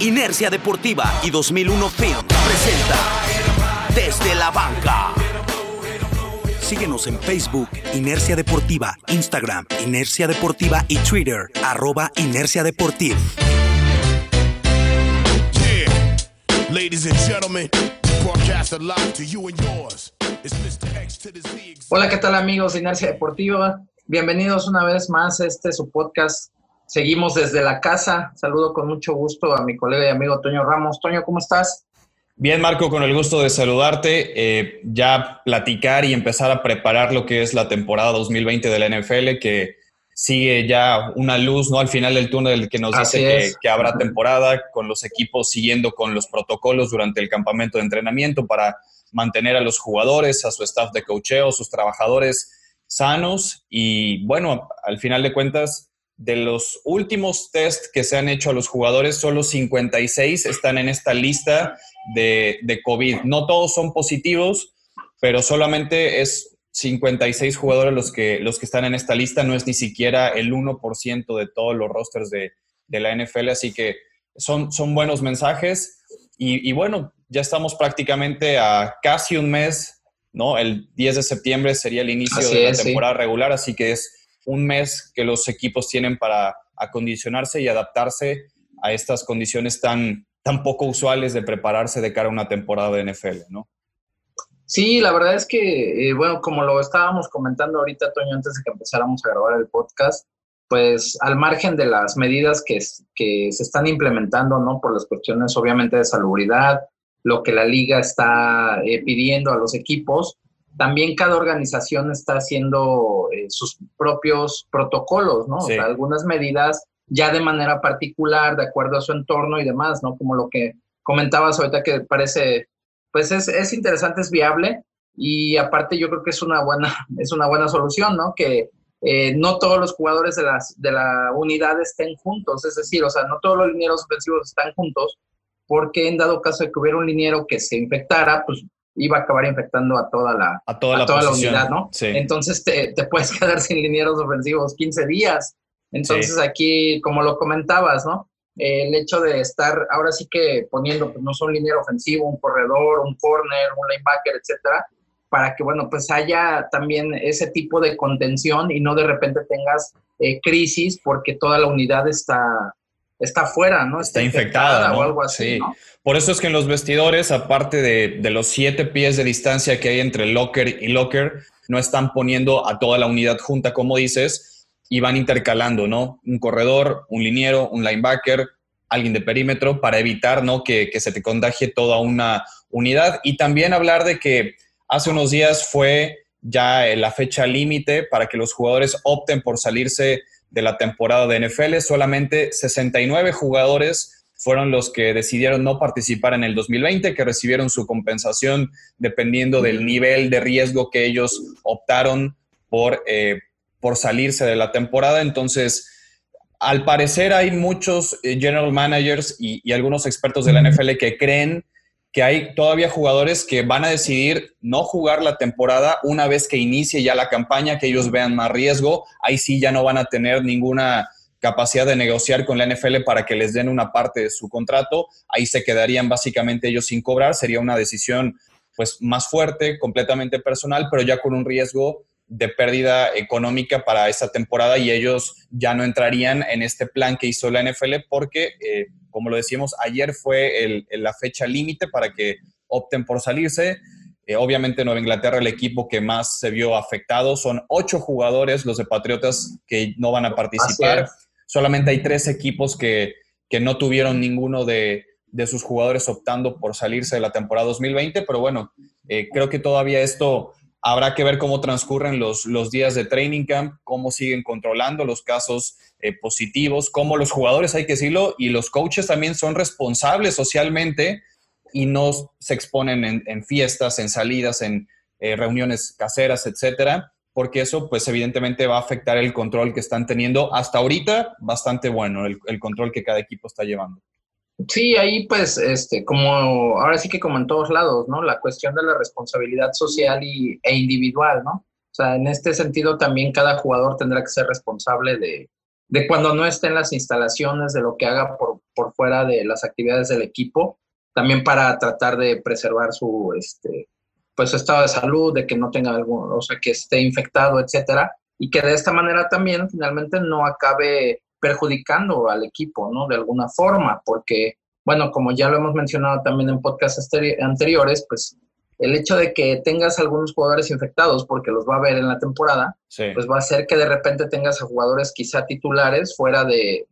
Inercia Deportiva y 2001 Film presenta Desde la Banca. Síguenos en Facebook, Inercia Deportiva, Instagram, Inercia Deportiva y Twitter, arroba Inercia Deportiva. Ladies and gentlemen, broadcast live to you and yours. It's Mr. X to the Z. Hola, ¿qué tal amigos de Inercia Deportiva? Bienvenidos una vez más a este su podcast. Seguimos desde la casa. Saludo con mucho gusto a mi colega y amigo Toño Ramos. Toño, ¿cómo estás? Bien, Marco, con el gusto de saludarte, eh, ya platicar y empezar a preparar lo que es la temporada 2020 de la NFL, que sigue ya una luz ¿no? al final del túnel que nos Así dice que habrá temporada, con los equipos siguiendo con los protocolos durante el campamento de entrenamiento para mantener a los jugadores, a su staff de cocheo, sus trabajadores sanos. Y bueno, al final de cuentas, de los últimos test que se han hecho a los jugadores, solo 56 están en esta lista de, de COVID. No todos son positivos, pero solamente es 56 jugadores los que, los que están en esta lista. No es ni siquiera el 1% de todos los rosters de, de la NFL, así que son, son buenos mensajes. Y, y bueno, ya estamos prácticamente a casi un mes, ¿no? El 10 de septiembre sería el inicio Así de la sí. temporada regular, así que es un mes que los equipos tienen para acondicionarse y adaptarse a estas condiciones tan, tan poco usuales de prepararse de cara a una temporada de NFL, ¿no? Sí, la verdad es que, eh, bueno, como lo estábamos comentando ahorita, Toño, antes de que empezáramos a grabar el podcast, pues al margen de las medidas que, que se están implementando, ¿no? Por las cuestiones obviamente de salubridad, lo que la liga está eh, pidiendo a los equipos, también cada organización está haciendo eh, sus propios protocolos, ¿no? Sí. O sea, algunas medidas ya de manera particular, de acuerdo a su entorno y demás, ¿no? Como lo que comentabas ahorita que parece pues es, es interesante, es viable y aparte yo creo que es una buena, es una buena solución, ¿no? Que eh, no todos los jugadores de, las, de la unidad estén juntos, es decir, o sea, no todos los linieros ofensivos están juntos porque en dado caso de que hubiera un liniero que se infectara, pues iba a acabar infectando a toda la, A toda, a la, toda la posición. unidad, ¿no? Sí. Entonces te, te puedes quedar sin linieros ofensivos 15 días. Entonces Sí. aquí, como lo comentabas, ¿no? Eh, el hecho de estar ahora sí que poniendo, pues no son liniero ofensivo, un corredor, un corner, un linebacker, etcétera, para que, bueno, pues haya también ese tipo de contención y no de repente tengas eh, crisis porque toda la unidad está, está fuera, ¿no? Está infectada, ¿no? o algo así, Sí. ¿no? Por eso es que en los vestidores, aparte de, de los siete pies de distancia que hay entre locker y locker, no están poniendo a toda la unidad junta, como dices, y van intercalando, ¿no? Un corredor, un liniero, un linebacker, alguien de perímetro, para evitar, ¿no? Que, que se te contagie toda una unidad. Y también hablar de que hace unos días fue ya la fecha límite para que los jugadores opten por salirse de la temporada de NFL. Solamente 69 jugadores fueron los que decidieron no participar en el 2020, que recibieron su compensación dependiendo del nivel de riesgo que ellos optaron por, eh, por salirse de la temporada. Entonces, al parecer hay muchos eh, general managers y, y algunos expertos de la NFL que creen que hay todavía jugadores que van a decidir no jugar la temporada una vez que inicie ya la campaña, que ellos vean más riesgo. Ahí sí ya no van a tener ninguna capacidad de negociar con la NFL para que les den una parte de su contrato. Ahí se quedarían básicamente ellos sin cobrar. Sería una decisión pues más fuerte, completamente personal, pero ya con un riesgo de pérdida económica para esa temporada y ellos ya no entrarían en este plan que hizo la NFL porque, eh, como lo decíamos, ayer fue el- la fecha límite para que opten por salirse. Eh, obviamente Nueva Inglaterra, el equipo que más se vio afectado, son ocho jugadores, los de Patriotas, que no van a participar. Solamente hay tres equipos que, que no tuvieron ninguno de, de sus jugadores optando por salirse de la temporada 2020, pero bueno, eh, creo que todavía esto habrá que ver cómo transcurren los, los días de training camp, cómo siguen controlando los casos eh, positivos, cómo los jugadores, hay que decirlo, y los coaches también son responsables socialmente y no se exponen en, fiestas, en salidas, en eh, reuniones caseras, etcétera, porque eso, pues, evidentemente va a afectar el control que están teniendo hasta ahorita, bastante bueno, el control que cada equipo está llevando. Sí, ahí pues, este, como ahora sí que como en todos lados, ¿no? La cuestión de la responsabilidad social y, e individual, ¿no? O sea, en este sentido también cada jugador tendrá que ser responsable de, de cuando no esté en las instalaciones, de lo que haga por, por fuera de las actividades del equipo, también para tratar de preservar su, este, pues, su estado de salud, de que no tenga algún, o sea, que esté infectado, etcétera, y que de esta manera también finalmente no acabe perjudicando al equipo, ¿no? De alguna forma, porque, bueno, como ya lo hemos mencionado también en podcasts anteriores, pues el hecho de que tengas algunos jugadores infectados, porque los va a ver en la temporada, pues va a hacer que de repente tengas a jugadores quizá titulares fuera de,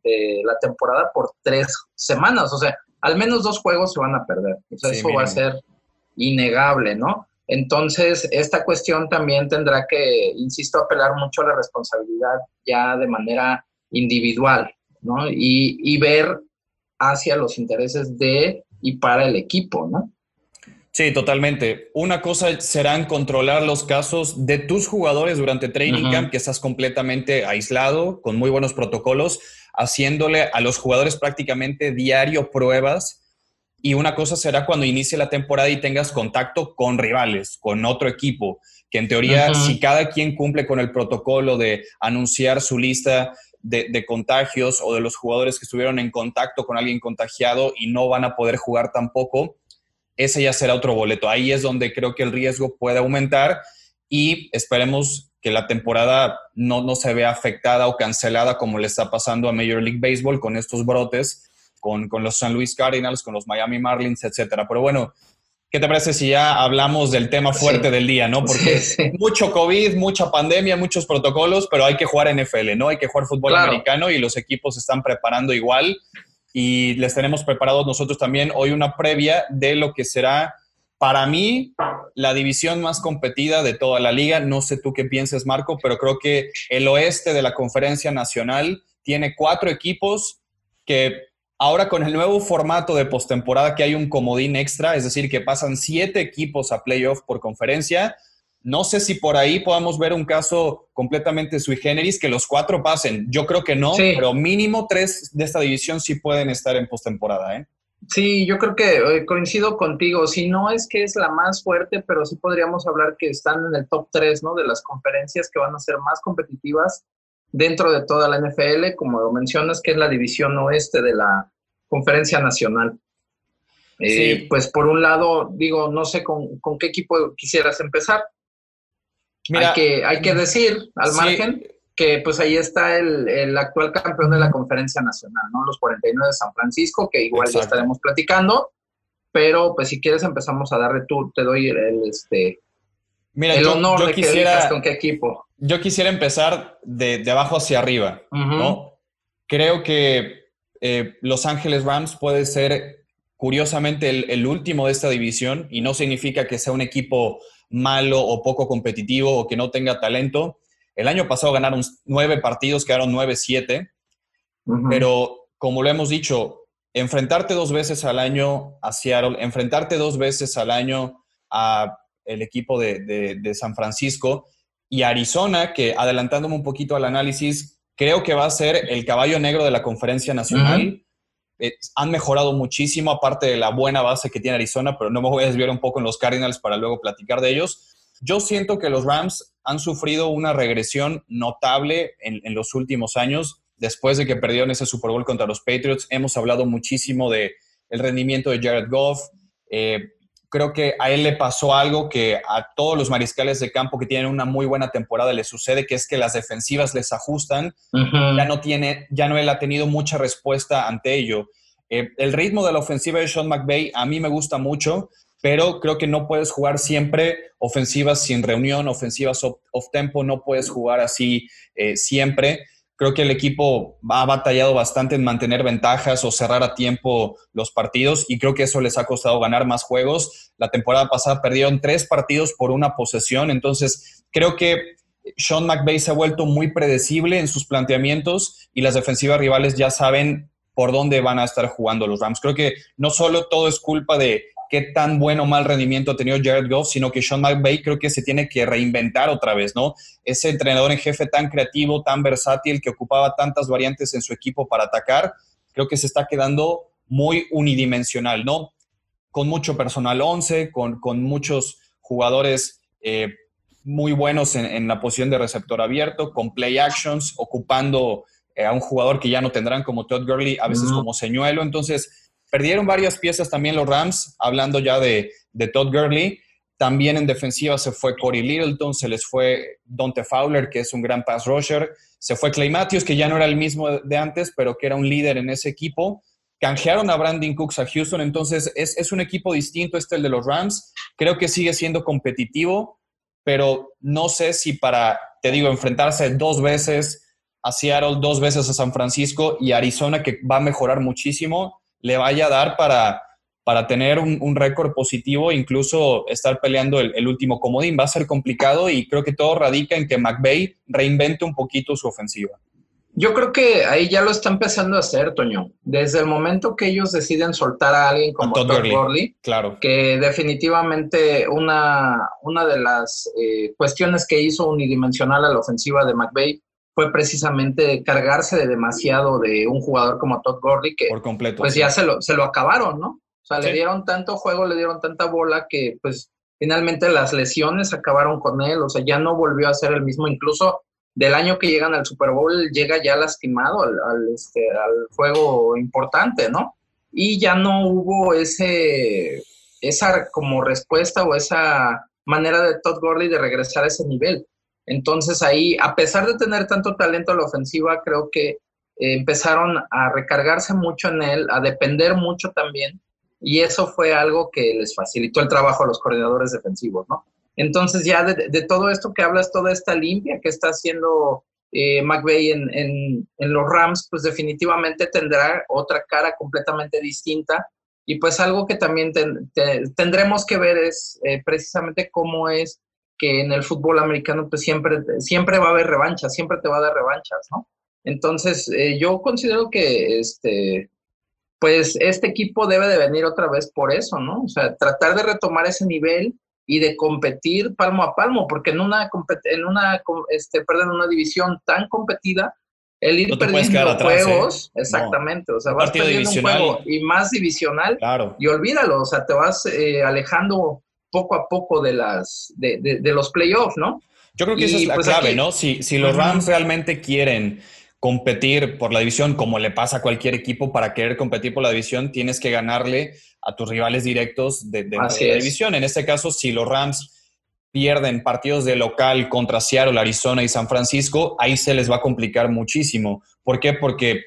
la temporada por tres semanas. O sea, al menos dos juegos se van a perder. O sea, eso va a ser innegable, ¿no? Entonces, esta cuestión también tendrá que, insisto, apelar mucho a la responsabilidad ya de manera individual, ¿no? Y, y ver hacia los intereses de y para el equipo, ¿no? Sí, totalmente. Una cosa serán controlar los casos de tus jugadores durante training camp, que estás completamente aislado, con muy buenos protocolos, haciéndole a los jugadores prácticamente diario pruebas. Y una cosa será cuando inicie la temporada y tengas contacto con rivales, con otro equipo, que en teoría, si cada quien cumple con el protocolo de anunciar su lista de, contagios o de los jugadores que estuvieron en contacto con alguien contagiado y no van a poder jugar tampoco, ese ya será otro boleto. Ahí es donde creo que el riesgo puede aumentar y esperemos que la temporada no, no se vea afectada o cancelada como le está pasando a Major League Baseball con estos brotes, con, con los San Luis Cardinals, con los Miami Marlins, etcétera. Pero bueno, ¿qué te parece si ya hablamos del tema fuerte del día, no? Porque mucho COVID, mucha pandemia, muchos protocolos, pero hay que jugar NFL, ¿no? Hay que jugar fútbol americano y los equipos se están preparando igual y les tenemos preparados nosotros también hoy una previa de lo que será para mí la división más competida de toda la liga. No sé tú qué pienses, Marco, pero creo que el oeste de la conferencia nacional tiene cuatro equipos que ahora con el nuevo formato de postemporada que hay un comodín extra, es decir, que pasan siete equipos a playoff por conferencia, no sé si por ahí podamos ver un caso completamente sui generis que los cuatro pasen. Yo creo que no, pero mínimo tres de esta división sí pueden estar en postemporada, ¿eh? Sí, yo creo que eh, coincido contigo. Si no es que es la más fuerte, pero sí podríamos hablar que están en el top 3, ¿no? De las conferencias que van a ser más competitivas dentro de toda la NFL, como lo mencionas, que es la división oeste de la conferencia nacional. Eh, Pues por un lado, digo, no sé con, con qué equipo quisieras empezar hay, que, hay que decir, al margen, que pues ahí está el, actual campeón de la conferencia nacional, ¿no? Los 49 de San Francisco, que igual ya estaremos platicando, pero pues si quieres empezamos a darle tú, te doy el, este, Mira, el honor de quisiera, que con qué equipo. Yo quisiera empezar de, de abajo hacia arriba, ¿no? Creo que eh, Los Ángeles Rams puede ser curiosamente el, el último de esta división y no significa que sea un equipo malo o poco competitivo o que no tenga talento. El año pasado ganaron nueve partidos, quedaron nueve, siete, pero como lo hemos dicho, enfrentarte dos veces al año a Seattle, enfrentarte dos veces al año a el equipo de, San Francisco y Arizona, que adelantándome un poquito al análisis, creo que va a ser el caballo negro de la conferencia nacional. Eh, han mejorado muchísimo, aparte de la buena base que tiene Arizona, pero no me voy a desviar un poco en los Cardinals para luego platicar de ellos. Yo siento que los Rams han sufrido una regresión notable en, los últimos años. Después de que perdieron ese Super Bowl contra los Patriots, hemos hablado muchísimo de el rendimiento de Jared Goff. Eh, creo que a él le pasó algo que a todos los mariscales de campo que tienen una muy buena temporada les sucede, que es que las defensivas les ajustan. Ya no tiene, ya no él ha tenido mucha respuesta ante ello. Eh, el ritmo de la ofensiva de Sean McVay a mí me gusta mucho, pero creo que no puedes jugar siempre ofensivas sin reunión, ofensivas off-tempo, no puedes jugar así eh, siempre. Creo que el equipo ha batallado bastante en mantener ventajas o cerrar a tiempo los partidos y creo que eso les ha costado ganar más juegos. La temporada pasada perdieron tres partidos por una posesión, entonces creo que Sean McVay se ha vuelto muy predecible en sus planteamientos y las defensivas rivales ya saben por dónde van a estar jugando los Rams. Creo que no solo todo es culpa de qué tan bueno o mal rendimiento ha tenido Jared Goff, sino que Sean McVay creo que se tiene que reinventar otra vez, ¿no? Ese entrenador en jefe tan creativo, tan versátil, que ocupaba tantas variantes en su equipo para atacar, creo que se está quedando muy unidimensional, ¿no? Con mucho personal 11, con, con muchos jugadores eh, muy buenos en, en, la posición de receptor abierto, con play actions, ocupando eh, a un jugador que ya no tendrán como Todd Gurley, a veces como señuelo. Entonces, perdieron varias piezas también los Rams, hablando ya de, de Todd Gurley. También en defensiva se fue Corey Littleton, se les fue Dante Fowler, que es un gran pass rusher. Se fue Clay Matthews, que ya no era el mismo de antes, pero que era un líder en ese equipo. Canjearon a Brandon Cooks a Houston, entonces es, es un equipo distinto este el de los Rams. Creo que sigue siendo competitivo, pero no sé si para, te digo, enfrentarse dos veces a Seattle, dos veces a San Francisco y Arizona, que va a mejorar muchísimo, le vaya a dar para para tener un, récord positivo, incluso estar peleando el, último comodín. Va a ser complicado y creo que todo radica en que McVay reinvente un poquito su ofensiva. Yo creo que ahí ya lo está empezando a hacer, Toño. Desde el momento que ellos deciden soltar a alguien como Todd, Gurley, claro. que definitivamente una, una de las eh, cuestiones que hizo unidimensional a la ofensiva de McVay fue precisamente cargarse de demasiado de un jugador como Todd Gurley, que Por completo, pues ya se lo, se lo acabaron, ¿no? O sea, le dieron tanto juego, le dieron tanta bola que pues finalmente las lesiones acabaron con él, o sea, ya no volvió a ser el mismo, incluso del año que llegan al Super Bowl llega ya lastimado al, este, al juego importante, ¿no? Y ya no hubo ese, esa como respuesta o esa manera de Todd Gurley de regresar a ese nivel. Entonces ahí, a pesar de tener tanto talento a la ofensiva, creo que eh, empezaron a recargarse mucho en él, a depender mucho también y eso fue algo que les facilitó el trabajo a los coordinadores defensivos, ¿no? Entonces ya de, todo esto que hablas, toda esta limpia que está haciendo eh, McVeigh en, los Rams, pues definitivamente tendrá otra cara completamente distinta. Y pues algo que también tendremos que ver es eh, precisamente cómo es que en el fútbol americano pues siempre, siempre va a haber revanchas, siempre te va a dar revanchas, ¿no? Entonces eh, yo considero que este, pues este equipo debe de venir otra vez por eso, ¿no? O sea, tratar de retomar ese nivel y de competir palmo a palmo, porque en una, en una, este, perdón, una división tan competida, el ir perdiendo juegos, ¿eh? exactamente, o sea, vas perdiendo un juego y más divisional, claro. y olvídalo, o sea, te vas eh, alejando poco a poco de las de, de, los playoffs, ¿no? Yo creo que esa es la pues, clave, ¿no? Si, si los Rams realmente quieren competir por la división, como le pasa a cualquier equipo, para querer competir por la división, tienes que ganarle a tus rivales directos de, la división. En este caso, si los Rams pierden partidos de local contra Seattle, Arizona y San Francisco, ahí se les va a complicar muchísimo. ¿Por qué? Porque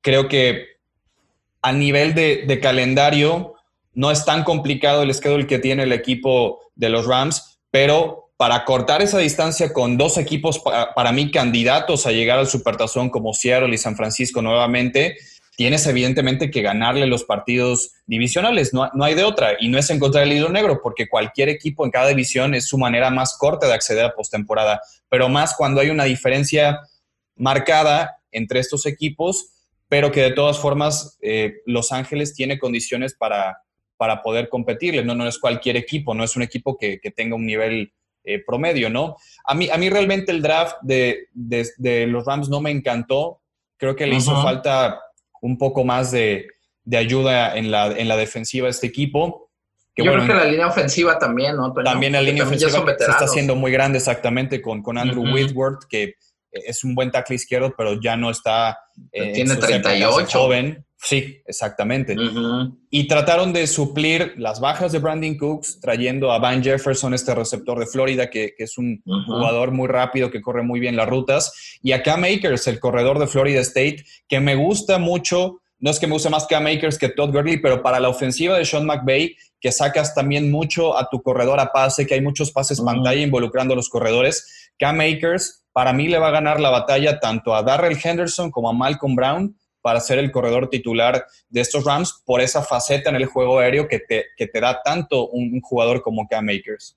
creo que a nivel de, de calendario no es tan complicado el schedule que tiene el equipo de los Rams, pero para cortar esa distancia con dos equipos para, mí candidatos a llegar al Supertazón como Seattle y San Francisco nuevamente, tienes evidentemente que ganarle los partidos divisionales, no, no, hay de otra, y no es encontrar el hilo negro, porque cualquier equipo en cada división es su manera más corta de acceder a postemporada, pero más cuando hay una diferencia marcada entre estos equipos, pero que de todas formas eh, Los Ángeles tiene condiciones para, para poder competirle, no, no es cualquier equipo, no es un equipo que, que tenga un nivel eh, promedio, ¿no? A mí, a mí realmente el draft de, los Rams no me encantó. Creo que le hizo falta un poco más de, ayuda en la, en la defensiva de este equipo. Yo creo que la línea ofensiva también, ¿no? También la línea ofensiva se está haciendo muy grande exactamente con, con Andrew Whitworth, que es un buen tackle izquierdo, pero ya no está... Eh, Tiene 38. Joven. Sí, exactamente. Y trataron de suplir las bajas de Brandon Cooks trayendo a Van Jefferson, este receptor de Florida, que, es un jugador muy rápido, que corre muy bien las rutas, y a Cam Akers, el corredor de Florida State, que me gusta mucho. No es que me guste más Cam Akers que Todd Gurley, pero para la ofensiva de Sean McVay, que sacas también mucho a tu corredor a pase, que hay muchos pases pantalla involucrando a los corredores. Cam Akers, para mí le va a ganar la batalla tanto a Darrell Henderson como a Malcolm Brown para ser el corredor titular de estos Rams por esa faceta en el juego aéreo que te, que te da tanto un, jugador como Cam Makers.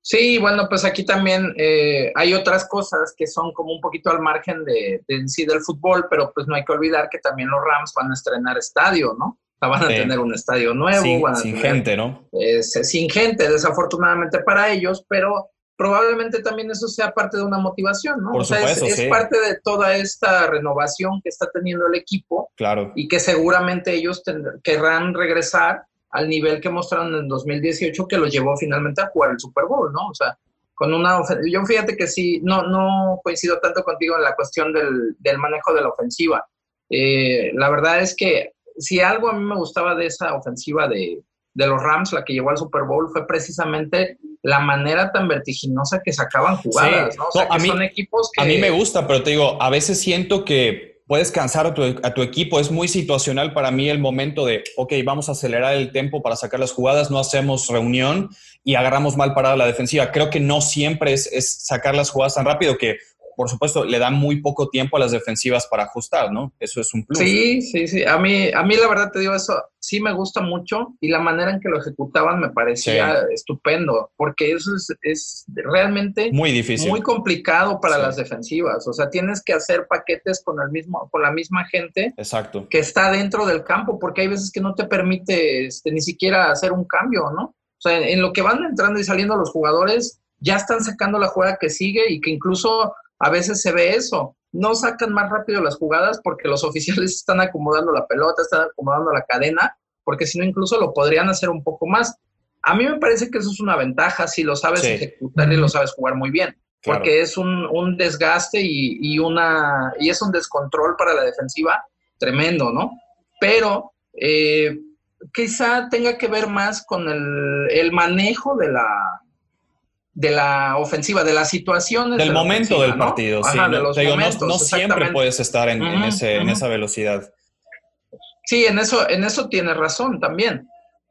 Sí, bueno, pues aquí también eh, hay otras cosas que son como un poquito al margen de, de, sí del fútbol, pero pues no hay que olvidar que también los Rams van a estrenar estadio, ¿no? O sea, van a tener un estadio nuevo. sin gente, ¿no? sin gente, desafortunadamente para ellos, pero probablemente también eso sea parte de una motivación, ¿no? Por o sea, es, parte de toda esta renovación que está teniendo el equipo. Claro. Y que seguramente ellos querrán regresar al nivel que mostraron en 2018 que los llevó finalmente a jugar el Super Bowl, ¿no? O sea, con una yo fíjate que sí, no, no coincido tanto contigo en la cuestión del, del manejo de la ofensiva. Eh, la verdad es que si algo a mí me gustaba de esa ofensiva de, de los Rams, la que llevó al Super Bowl, fue precisamente la manera tan vertiginosa que sacaban jugadas, ¿no? O sea, que son equipos que... A mí me gusta, pero te digo, a veces siento que puedes cansar a tu, a tu, equipo. Es muy situacional para mí el momento de, ok, vamos a acelerar el tiempo para sacar las jugadas, no hacemos reunión y agarramos mal parada la defensiva. Creo que no siempre es, es sacar las jugadas tan rápido que por supuesto, le dan muy poco tiempo a las defensivas para ajustar, ¿no? Eso es un plus. Sí, sí, sí. A mí, a mí la verdad te digo eso, sí me gusta mucho y la manera en que lo ejecutaban me parecía estupendo, porque eso es, es, realmente muy difícil, muy complicado para sí. las defensivas. O sea, tienes que hacer paquetes con el mismo, con la misma gente, exacto, que está dentro del campo, porque hay veces que no te permite este, ni siquiera hacer un cambio, ¿no? O sea, en lo que van entrando y saliendo los jugadores, ya están sacando la jugada que sigue y que incluso a veces se ve eso. No sacan más rápido las jugadas porque los oficiales están acomodando la pelota, están acomodando la cadena, porque si no incluso lo podrían hacer un poco más. A mí me parece que eso es una ventaja si lo sabes sí. ejecutar y lo sabes jugar muy bien, claro. porque es un, un desgaste y, y, una, y es un descontrol para la defensiva tremendo, ¿no? Pero eh, quizá tenga que ver más con el, el manejo de la, de la ofensiva, de las situaciones. Del de momento del ¿no? partido, Ajá, sí. de No, los digo, no, momentos, no siempre puedes estar en, en ese, en esa velocidad. Sí, en eso, en eso tiene razón también.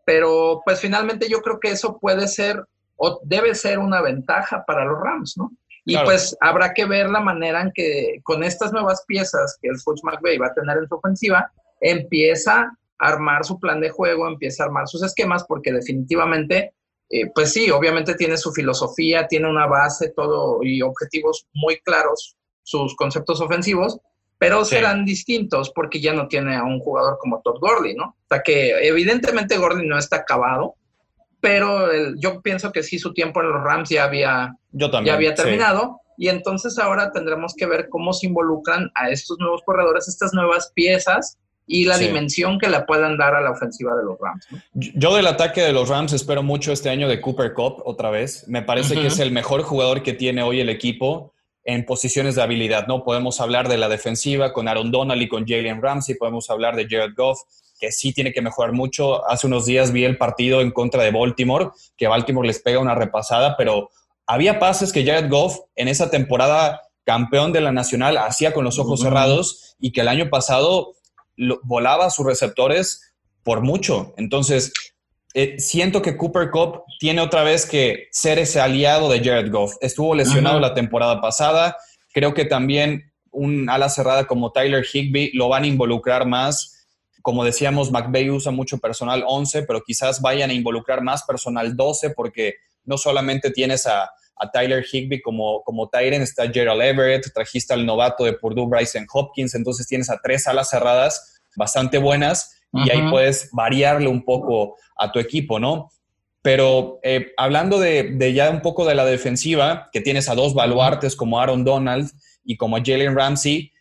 Pero pues finalmente yo creo que eso puede ser o debe ser una ventaja para los Rams, ¿no? Y Claro. pues habrá que ver la manera en que con estas nuevas piezas que el coach McVay va a tener en su ofensiva, empieza a armar su plan de juego, empieza a armar sus esquemas, porque definitivamente, eh, pues sí, obviamente tiene su filosofía, tiene una base, todo y objetivos muy claros, sus conceptos ofensivos, pero Sí. serán distintos porque ya no tiene a un jugador como Todd Gurley, ¿no? O sea que evidentemente Gurley no está acabado, pero el- yo pienso que sí su tiempo en los Rams ya había, Yo también. ya había sí. terminado y entonces ahora tendremos que ver cómo se involucran a estos nuevos corredores, estas nuevas piezas y la Sí. dimensión que le puedan dar a la ofensiva de los Rams. ¿no? Yo del ataque de los Rams espero mucho este año de Cooper Cup otra vez. Me parece que es el mejor jugador que tiene hoy el equipo en posiciones de habilidad, ¿no? Podemos hablar de la defensiva con Aaron Donald y con Jalen Ramsey, podemos hablar de Jared Goff, que sí tiene que mejorar mucho. Hace unos días vi el partido en contra de Baltimore, que Baltimore les pega una repasada, pero había pases que Jared Goff en esa temporada campeón de la Nacional hacía con los ojos cerrados y que el año pasado lo- volaba a sus receptores por mucho. Entonces, eh, siento que Cooper Cup tiene otra vez que ser ese aliado de Jared Goff. Estuvo lesionado la temporada pasada. Creo que también un ala cerrada como Tyler Higby lo van a involucrar más. Como decíamos, McVay usa mucho personal 11, pero quizás vayan a involucrar más personal 12 porque no solamente tienes a, a Tyler Higby como, como Tyren, está Gerald Everett, trajiste al novato de Purdue, Bryson Hopkins, entonces tienes a tres alas cerradas bastante buenas y ahí puedes variarle un poco a tu equipo, ¿no? Pero eh, hablando de, de ya un poco de la defensiva, que tienes a dos baluartes como Aaron Donald y como Jalen Ramsey,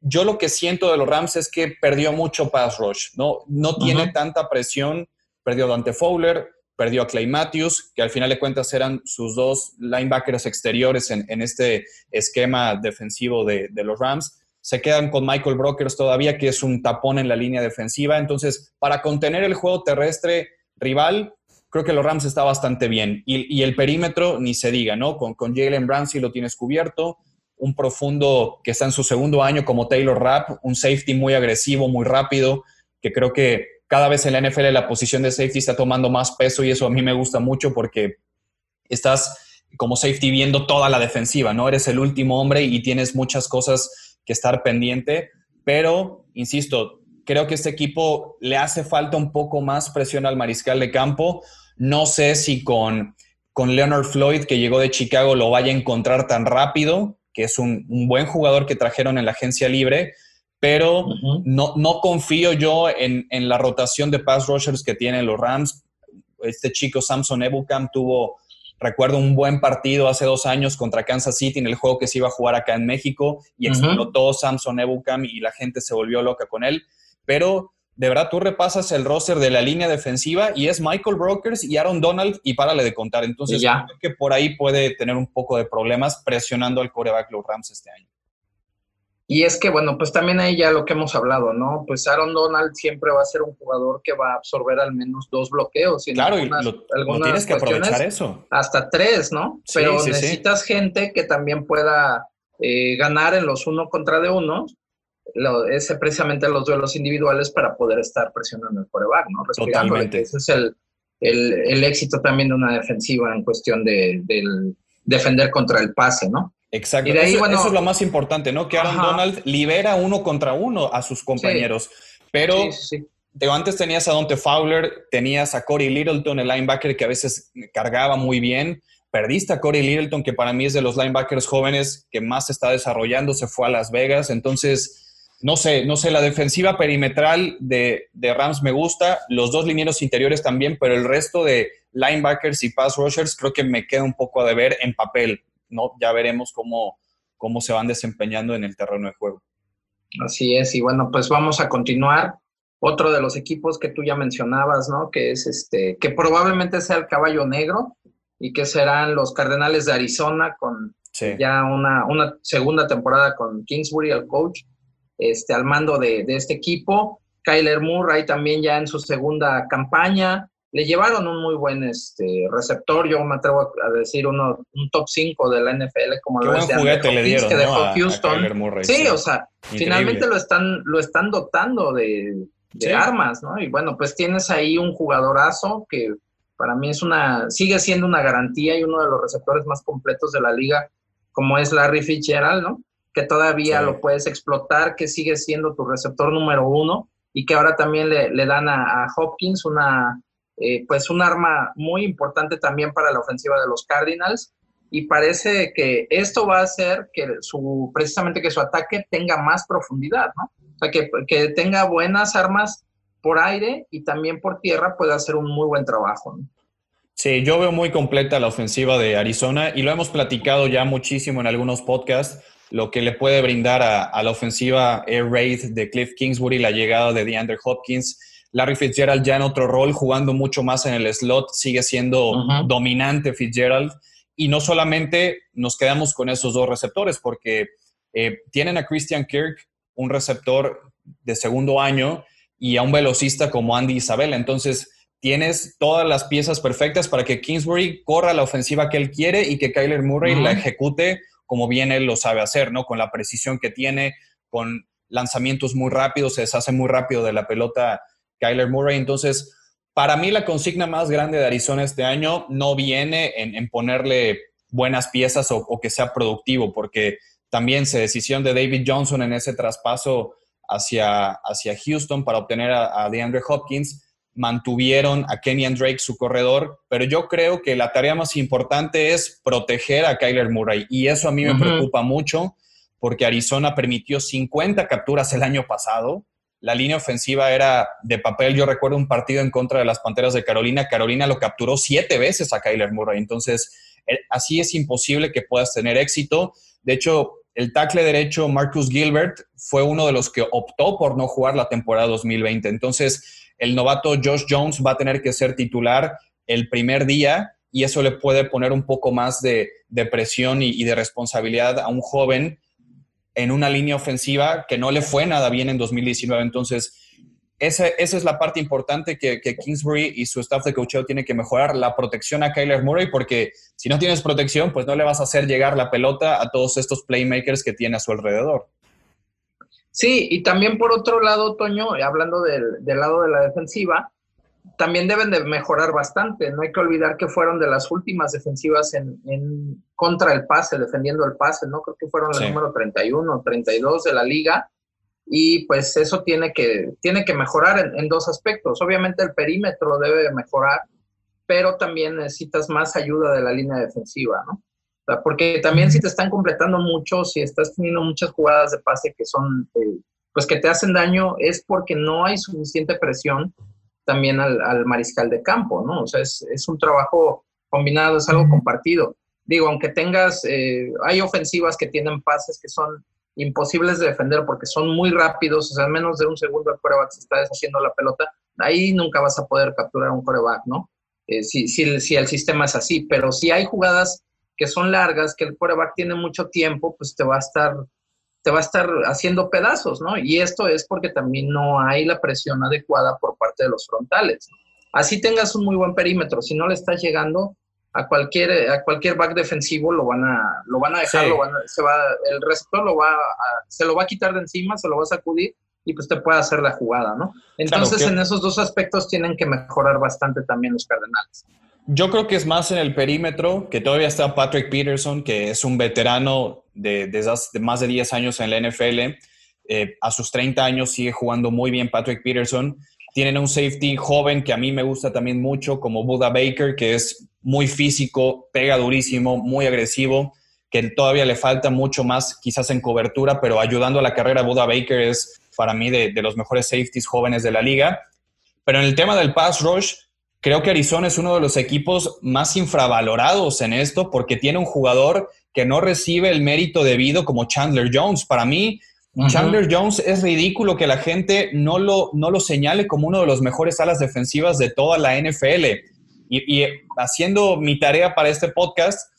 yo lo que siento de los Rams es que perdió mucho pass rush, ¿no? No tiene tanta presión, perdió Dante Fowler, perdió a Clay Matthews, que al final de cuentas eran sus dos linebackers exteriores en, este esquema defensivo de, los Rams. Se quedan con Michael Brokers todavía, que es un tapón en la línea defensiva. Entonces, para contener el juego terrestre rival, creo que los Rams está bastante bien. Y, el perímetro, ni se diga, ¿no? Con, con Jalen Ramsey lo tienes cubierto. Un profundo que está en su segundo año como Taylor Rapp, un safety muy agresivo, muy rápido, que creo que cada vez en la NFL la posición de safety está tomando más peso y eso a mí me gusta mucho porque estás como safety viendo toda la defensiva, ¿no? Eres el último hombre y tienes muchas cosas que estar pendiente, pero, insisto, creo que este equipo le hace falta un poco más presión al mariscal de campo. No sé si con, con Leonard Floyd, que llegó de Chicago, lo vaya a encontrar tan rápido, que es un, un buen jugador que trajeron en la agencia libre, pero no, no confío yo en, en la rotación de pass rushers que tienen los Rams. Este chico Samson Ebukam tuvo, recuerdo, un buen partido hace dos años contra Kansas City en el juego que se iba a jugar acá en México y explotó Samson Ebukam y la gente se volvió loca con él. Pero de verdad tú repasas el roster de la línea defensiva y es Michael Brokers y Aaron Donald y párale de contar. Entonces, creo que por ahí puede tener un poco de problemas presionando al coreback los Rams este año. Y es que, bueno, pues también ahí ya lo que hemos hablado, ¿no? Pues Aaron Donald siempre va a ser un jugador que va a absorber al menos dos bloqueos. Y claro, y lo, tienes que aprovechar eso. Hasta tres, ¿no? Pero necesitas gente que también pueda eh, ganar en los uno contra de uno, lo, ese precisamente los duelos individuales para poder estar presionando el coreback, ¿no? Totalmente. Ese es el, el, éxito también de una defensiva en cuestión de, del defender contra el pase, ¿no? Exacto. Y eso, es lo más importante, ¿no? Que Aaron Donald libera uno contra uno a sus compañeros. Pero antes tenías a Dante Fowler, tenías a Corey Littleton, el linebacker que a veces cargaba muy bien. Perdiste a Corey Littleton, que para mí es de los linebackers jóvenes que más se está desarrollando, se fue a Las Vegas. Entonces, no sé, no sé, la defensiva perimetral de, de Rams me gusta, los dos linieros interiores también, pero el resto de linebackers y pass rushers creo que me queda un poco a deber en papel no, ya veremos cómo, cómo se van desempeñando en el terreno de juego. Así es, y bueno, pues vamos a continuar. Otro de los equipos que tú ya mencionabas, ¿no? Que es este, que probablemente sea el caballo negro y que serán los Cardenales de Arizona con ya una, una, segunda temporada con Kingsbury, el coach, este, al mando de, de este equipo. Kyler Murray también ya en su segunda campaña le llevaron un muy buen este, receptor, yo me atrevo a decir uno, un top 5 de la NFL, como lo es juguete le dieron, que dejó Houston. sí, o sea, finalmente lo están, lo están dotando de, armas, ¿no? Y bueno, pues tienes ahí un jugadorazo que para mí es una, sigue siendo una garantía y uno de los receptores más completos de la liga, como es Larry Fitzgerald, ¿no? Que todavía lo puedes explotar, que sigue siendo tu receptor número uno y que ahora también le, dan a Hopkins una eh, pues un arma muy importante también para la ofensiva de los Cardinals y parece que esto va a hacer que su, precisamente que su ataque tenga más profundidad, ¿no? O sea, que, que tenga buenas armas por aire y también por tierra puede hacer un muy buen trabajo. ¿no? Sí, yo veo muy completa la ofensiva de Arizona y lo hemos platicado ya muchísimo en algunos podcasts, lo que le puede brindar a, a la ofensiva Air Raid de Cliff Kingsbury, la llegada de DeAndre Hopkins Larry Fitzgerald ya en otro rol, jugando mucho más en el slot, sigue siendo dominante Fitzgerald. Y no solamente nos quedamos con esos dos receptores, porque eh, tienen a Christian Kirk, un receptor de segundo año, y a un velocista como Andy Isabella. Entonces, tienes todas las piezas perfectas para que Kingsbury corra la ofensiva que él quiere y que Kyler Murray la ejecute como bien él lo sabe hacer, ¿no? Con la precisión que tiene, con lanzamientos muy rápidos, se deshace muy rápido de la pelota Kyler Murray. Entonces, para mí la consigna más grande de Arizona este año no viene en, ponerle buenas piezas o, que sea productivo, porque también se decisión de David Johnson en ese traspaso hacia, hacia Houston para obtener a, DeAndre Hopkins. Mantuvieron a Kenny Drake su corredor, pero yo creo que la tarea más importante es proteger a Kyler Murray y eso a mí me preocupa mucho porque Arizona permitió 50 capturas el año pasado la línea ofensiva era de papel. Yo recuerdo un partido en contra de las Panteras de Carolina. Carolina lo capturó siete veces a Kyler Murray. Entonces, eh, así es imposible que puedas tener éxito. De hecho, el tackle derecho Marcus Gilbert fue uno de los que optó por no jugar la temporada 2020. Entonces, el novato Josh Jones va a tener que ser titular el primer día y eso le puede poner un poco más de, presión y, de responsabilidad a un joven en una línea ofensiva que no le fue nada bien en 2019. Entonces, esa, esa es la parte importante que, Kingsbury y su staff de coaching tiene que mejorar, la protección a Kyler Murray, porque si no tienes protección, pues no le vas a hacer llegar la pelota a todos estos playmakers que tiene a su alrededor. Sí, y también por otro lado, Toño, hablando del, del lado de la defensiva, también deben de mejorar bastante. No hay que olvidar que fueron de las últimas defensivas en, en contra el pase, defendiendo el pase, ¿no? Creo que fueron el número 31, 32 de la liga. Y pues eso tiene que, tiene que mejorar en, en, dos aspectos. Obviamente el perímetro debe mejorar, pero también necesitas más ayuda de la línea defensiva, ¿no? porque también si te están completando mucho, si estás teniendo muchas jugadas de pase que son, eh, pues que te hacen daño, es porque no hay suficiente presión también al, mariscal de campo, ¿no? O sea, es, un trabajo combinado, es algo compartido. Digo, aunque tengas, eh, hay ofensivas que tienen pases que son imposibles de defender porque son muy rápidos, o sea, en menos de un segundo el coreback se está deshaciendo la pelota, ahí nunca vas a poder capturar un coreback, ¿no? Eh, si, si, si, el sistema es así, pero si hay jugadas que son largas, que el coreback tiene mucho tiempo, pues te va a estar te va a estar haciendo pedazos, ¿no? Y esto es porque también no hay la presión adecuada por parte de los frontales. Así tengas un muy buen perímetro, si no le estás llegando, a cualquier, a cualquier back defensivo lo van a, lo van a dejar, se va, el receptor lo va se lo va a quitar de encima, se lo va a sacudir y pues te puede hacer la jugada, ¿no? Entonces en esos dos aspectos tienen que mejorar bastante también los Cardenales. Yo creo que es más en el perímetro, que todavía está Patrick Peterson, que es un veterano de, de, más de 10 años en la NFL. Eh, a sus 30 años sigue jugando muy bien Patrick Peterson. Tienen un safety joven que a mí me gusta también mucho, como Buda Baker, que es muy físico, pega durísimo, muy agresivo, que todavía le falta mucho más quizás en cobertura, pero ayudando a la carrera, Buda Baker es para mí de, los mejores safeties jóvenes de la liga. Pero en el tema del pass rush, creo que Arizona es uno de los equipos más infravalorados en esto porque tiene un jugador que no recibe el mérito debido como Chandler Jones. Para mí, Chandler Jones es ridículo que la gente no lo, no lo señale como uno de los mejores alas defensivas de toda la NFL. Y, haciendo mi tarea para este podcast,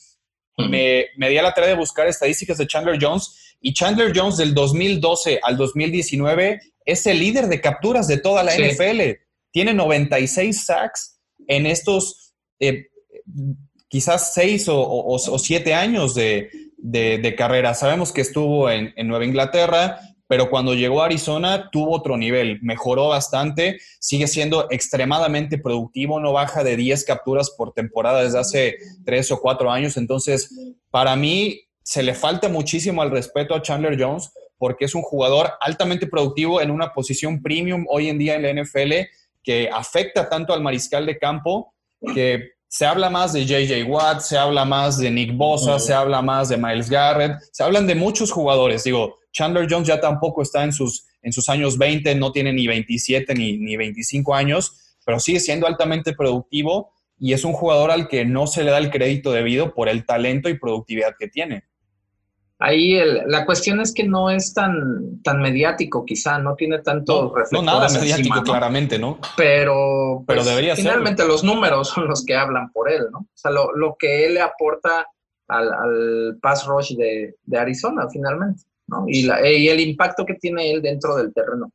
me, me, di a la tarea de buscar estadísticas de Chandler Jones y Chandler Jones del 2012 al 2019 es el líder de capturas de toda la NFL. Tiene 96 sacks en estos eh, quizás 6 o, 7 años de, carrera. Sabemos que estuvo en, en Nueva Inglaterra, pero cuando llegó a Arizona tuvo otro nivel, mejoró bastante, sigue siendo extremadamente productivo, no baja de 10 capturas por temporada desde hace 3 o 4 años, entonces para mí se le falta muchísimo al respeto a Chandler Jones porque es un jugador altamente productivo en una posición premium hoy en día en la NFL que afecta tanto al mariscal de campo que se habla más de JJ Watt, se habla más de Nick Bosa, se habla más de Miles Garrett, se hablan de muchos jugadores. Digo, Chandler Jones ya tampoco está en sus, en sus años 20, no tiene ni 27 ni, ni 25 años, pero sigue siendo altamente productivo y es un jugador al que no se le da el crédito debido por el talento y productividad que tiene. Ahí la cuestión es que no es tan, tan mediático, quizá, no tiene tanto no, no nada mediático, claramente, ¿no? Pero, pero pues, debería finalmente los números son los que hablan por él, ¿no? O sea, lo, lo que él le aporta al, al pass rush de, de Arizona, finalmente. Y, el impacto que tiene él dentro del terreno.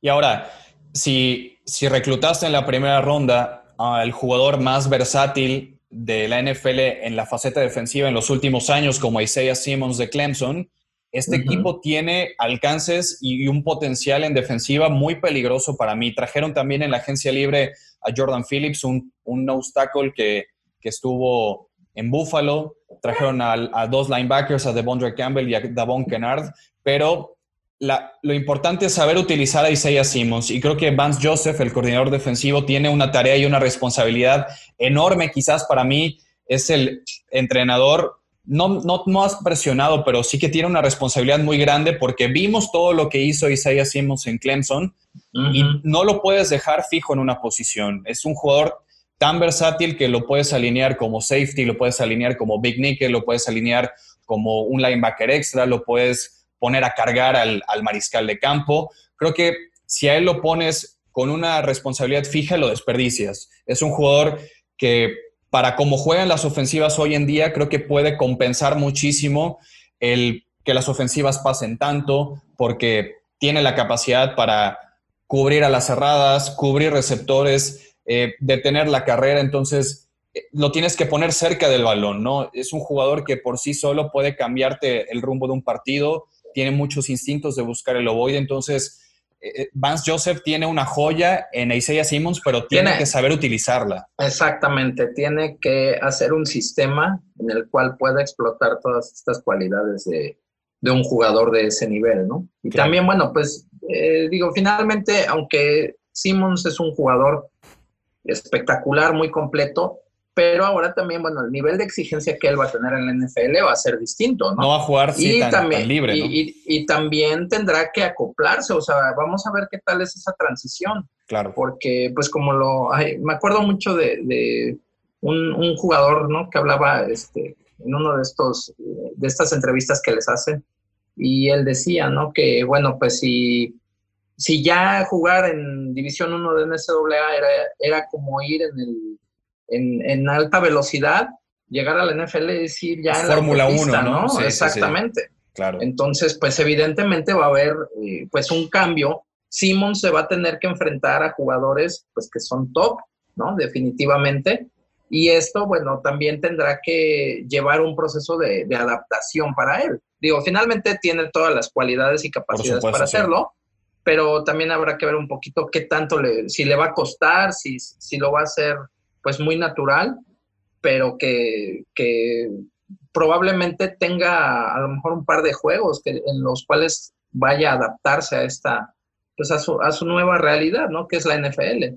Y ahora, si, si reclutaste en la primera ronda al jugador más versátil de la NFL en la faceta defensiva en los últimos años, como Isaiah Simmons de Clemson, este equipo tiene alcances y un potencial en defensiva muy peligroso para mí. Trajeron también en la agencia libre a Jordan Phillips, un, un tackle que, que estuvo en Buffalo, trajeron a, dos linebackers, a Devondre Campbell y a Davon Kennard, pero lo importante es saber utilizar a Isaiah Simmons y creo que Vance Joseph, el coordinador defensivo, tiene una tarea y una responsabilidad enorme, quizás para mí es el entrenador no, no más presionado, pero sí que tiene una responsabilidad muy grande porque vimos todo lo que hizo Isaiah Simmons en Clemson y no lo puedes dejar fijo en una posición. Es un jugador tan versátil que lo puedes alinear como safety, lo puedes alinear como big nickel, lo puedes alinear como un linebacker extra, lo puedes poner a cargar al, mariscal de campo. Creo que si a él lo pones con una responsabilidad fija, lo desperdicias. Es un jugador que para cómo juegan las ofensivas hoy en día, creo que puede compensar muchísimo el que las ofensivas pasen tanto, porque tiene la capacidad para cubrir a las cerradas, cubrir receptores, eh, detener la carrera, entonces eh, lo tienes que poner cerca del balón, ¿no? Es un jugador que por sí solo puede cambiarte el rumbo de un partido, tiene muchos instintos de buscar el ovoide, entonces eh, Vance Joseph tiene una joya en Isaiah Simmons, pero tiene, que saber utilizarla. Exactamente, tiene que hacer un sistema en el cual pueda explotar todas estas cualidades de, un jugador de ese nivel, ¿no? Y también, bueno, pues digo, finalmente, aunque Simmons es un jugador espectacular, muy completo, pero ahora también, bueno, el nivel de exigencia que él va a tener en la NFL va a ser distinto, ¿no? No va a jugar sí, tan, libre, ¿no? y, también tendrá que acoplarse, o sea, vamos a ver qué tal es esa transición. Claro. Porque, pues, como lo... me acuerdo mucho de, un, jugador, ¿no? Que hablaba este, en uno de estos, de estas entrevistas que les hacen, y él decía, ¿no? Que bueno, pues si, si ya jugar en División 1 de NCAA era, era como ir en, el, en, en alta velocidad, llegar a la NFL y decir ya en Fórmula 1, ¿no? Exactamente. Claro. Entonces, pues evidentemente va a haber eh, pues un cambio. Simmons se va a tener que enfrentar a jugadores pues que son top, ¿no? Definitivamente. Y esto, bueno, también tendrá que llevar un proceso de, adaptación para él. Digo, finalmente tiene todas las cualidades y capacidades para hacerlo, pero también habrá que ver un poquito qué tanto le, si le va a costar, si, si lo va a hacer pues muy natural, pero que, que probablemente tenga a lo mejor un par de juegos que, en los cuales vaya a adaptarse a esta, pues a su, a su nueva realidad, ¿no? Que es la NFL.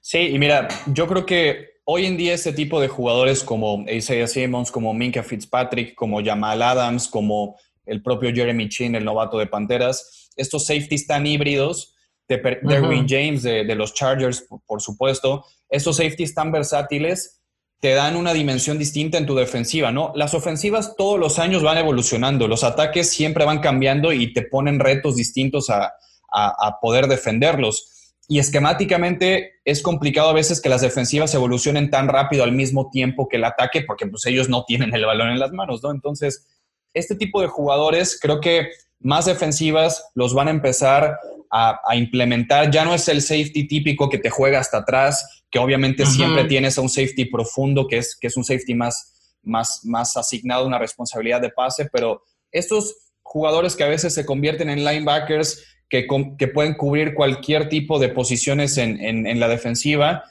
Sí, y mira, yo creo que hoy en día este tipo de jugadores como Isaiah Simmons, como Minka Fitzpatrick, como Jamal Adams, como el propio Jeremy Chin, el novato de Panteras, estos safeties tan híbridos, de Derwin James de, los Chargers, por, supuesto, estos safeties tan versátiles te dan una dimensión distinta en tu defensiva, ¿no? Las ofensivas todos los años van evolucionando, los ataques siempre van cambiando y te ponen retos distintos a, a poder defenderlos y esquemáticamente es complicado a veces que las defensivas evolucionen tan rápido al mismo tiempo que el ataque, porque pues ellos no tienen el balón en las manos, ¿no? Entonces, este tipo de jugadores creo que más defensivas los van a empezar a, implementar. Ya no es el safety típico que te juega hasta atrás, que obviamente siempre tienes a un safety profundo, que es, que es un safety más, más, más asignado a una responsabilidad de pase, pero estos jugadores que a veces se convierten en linebackers, que, pueden cubrir cualquier tipo de posiciones en, la defensiva,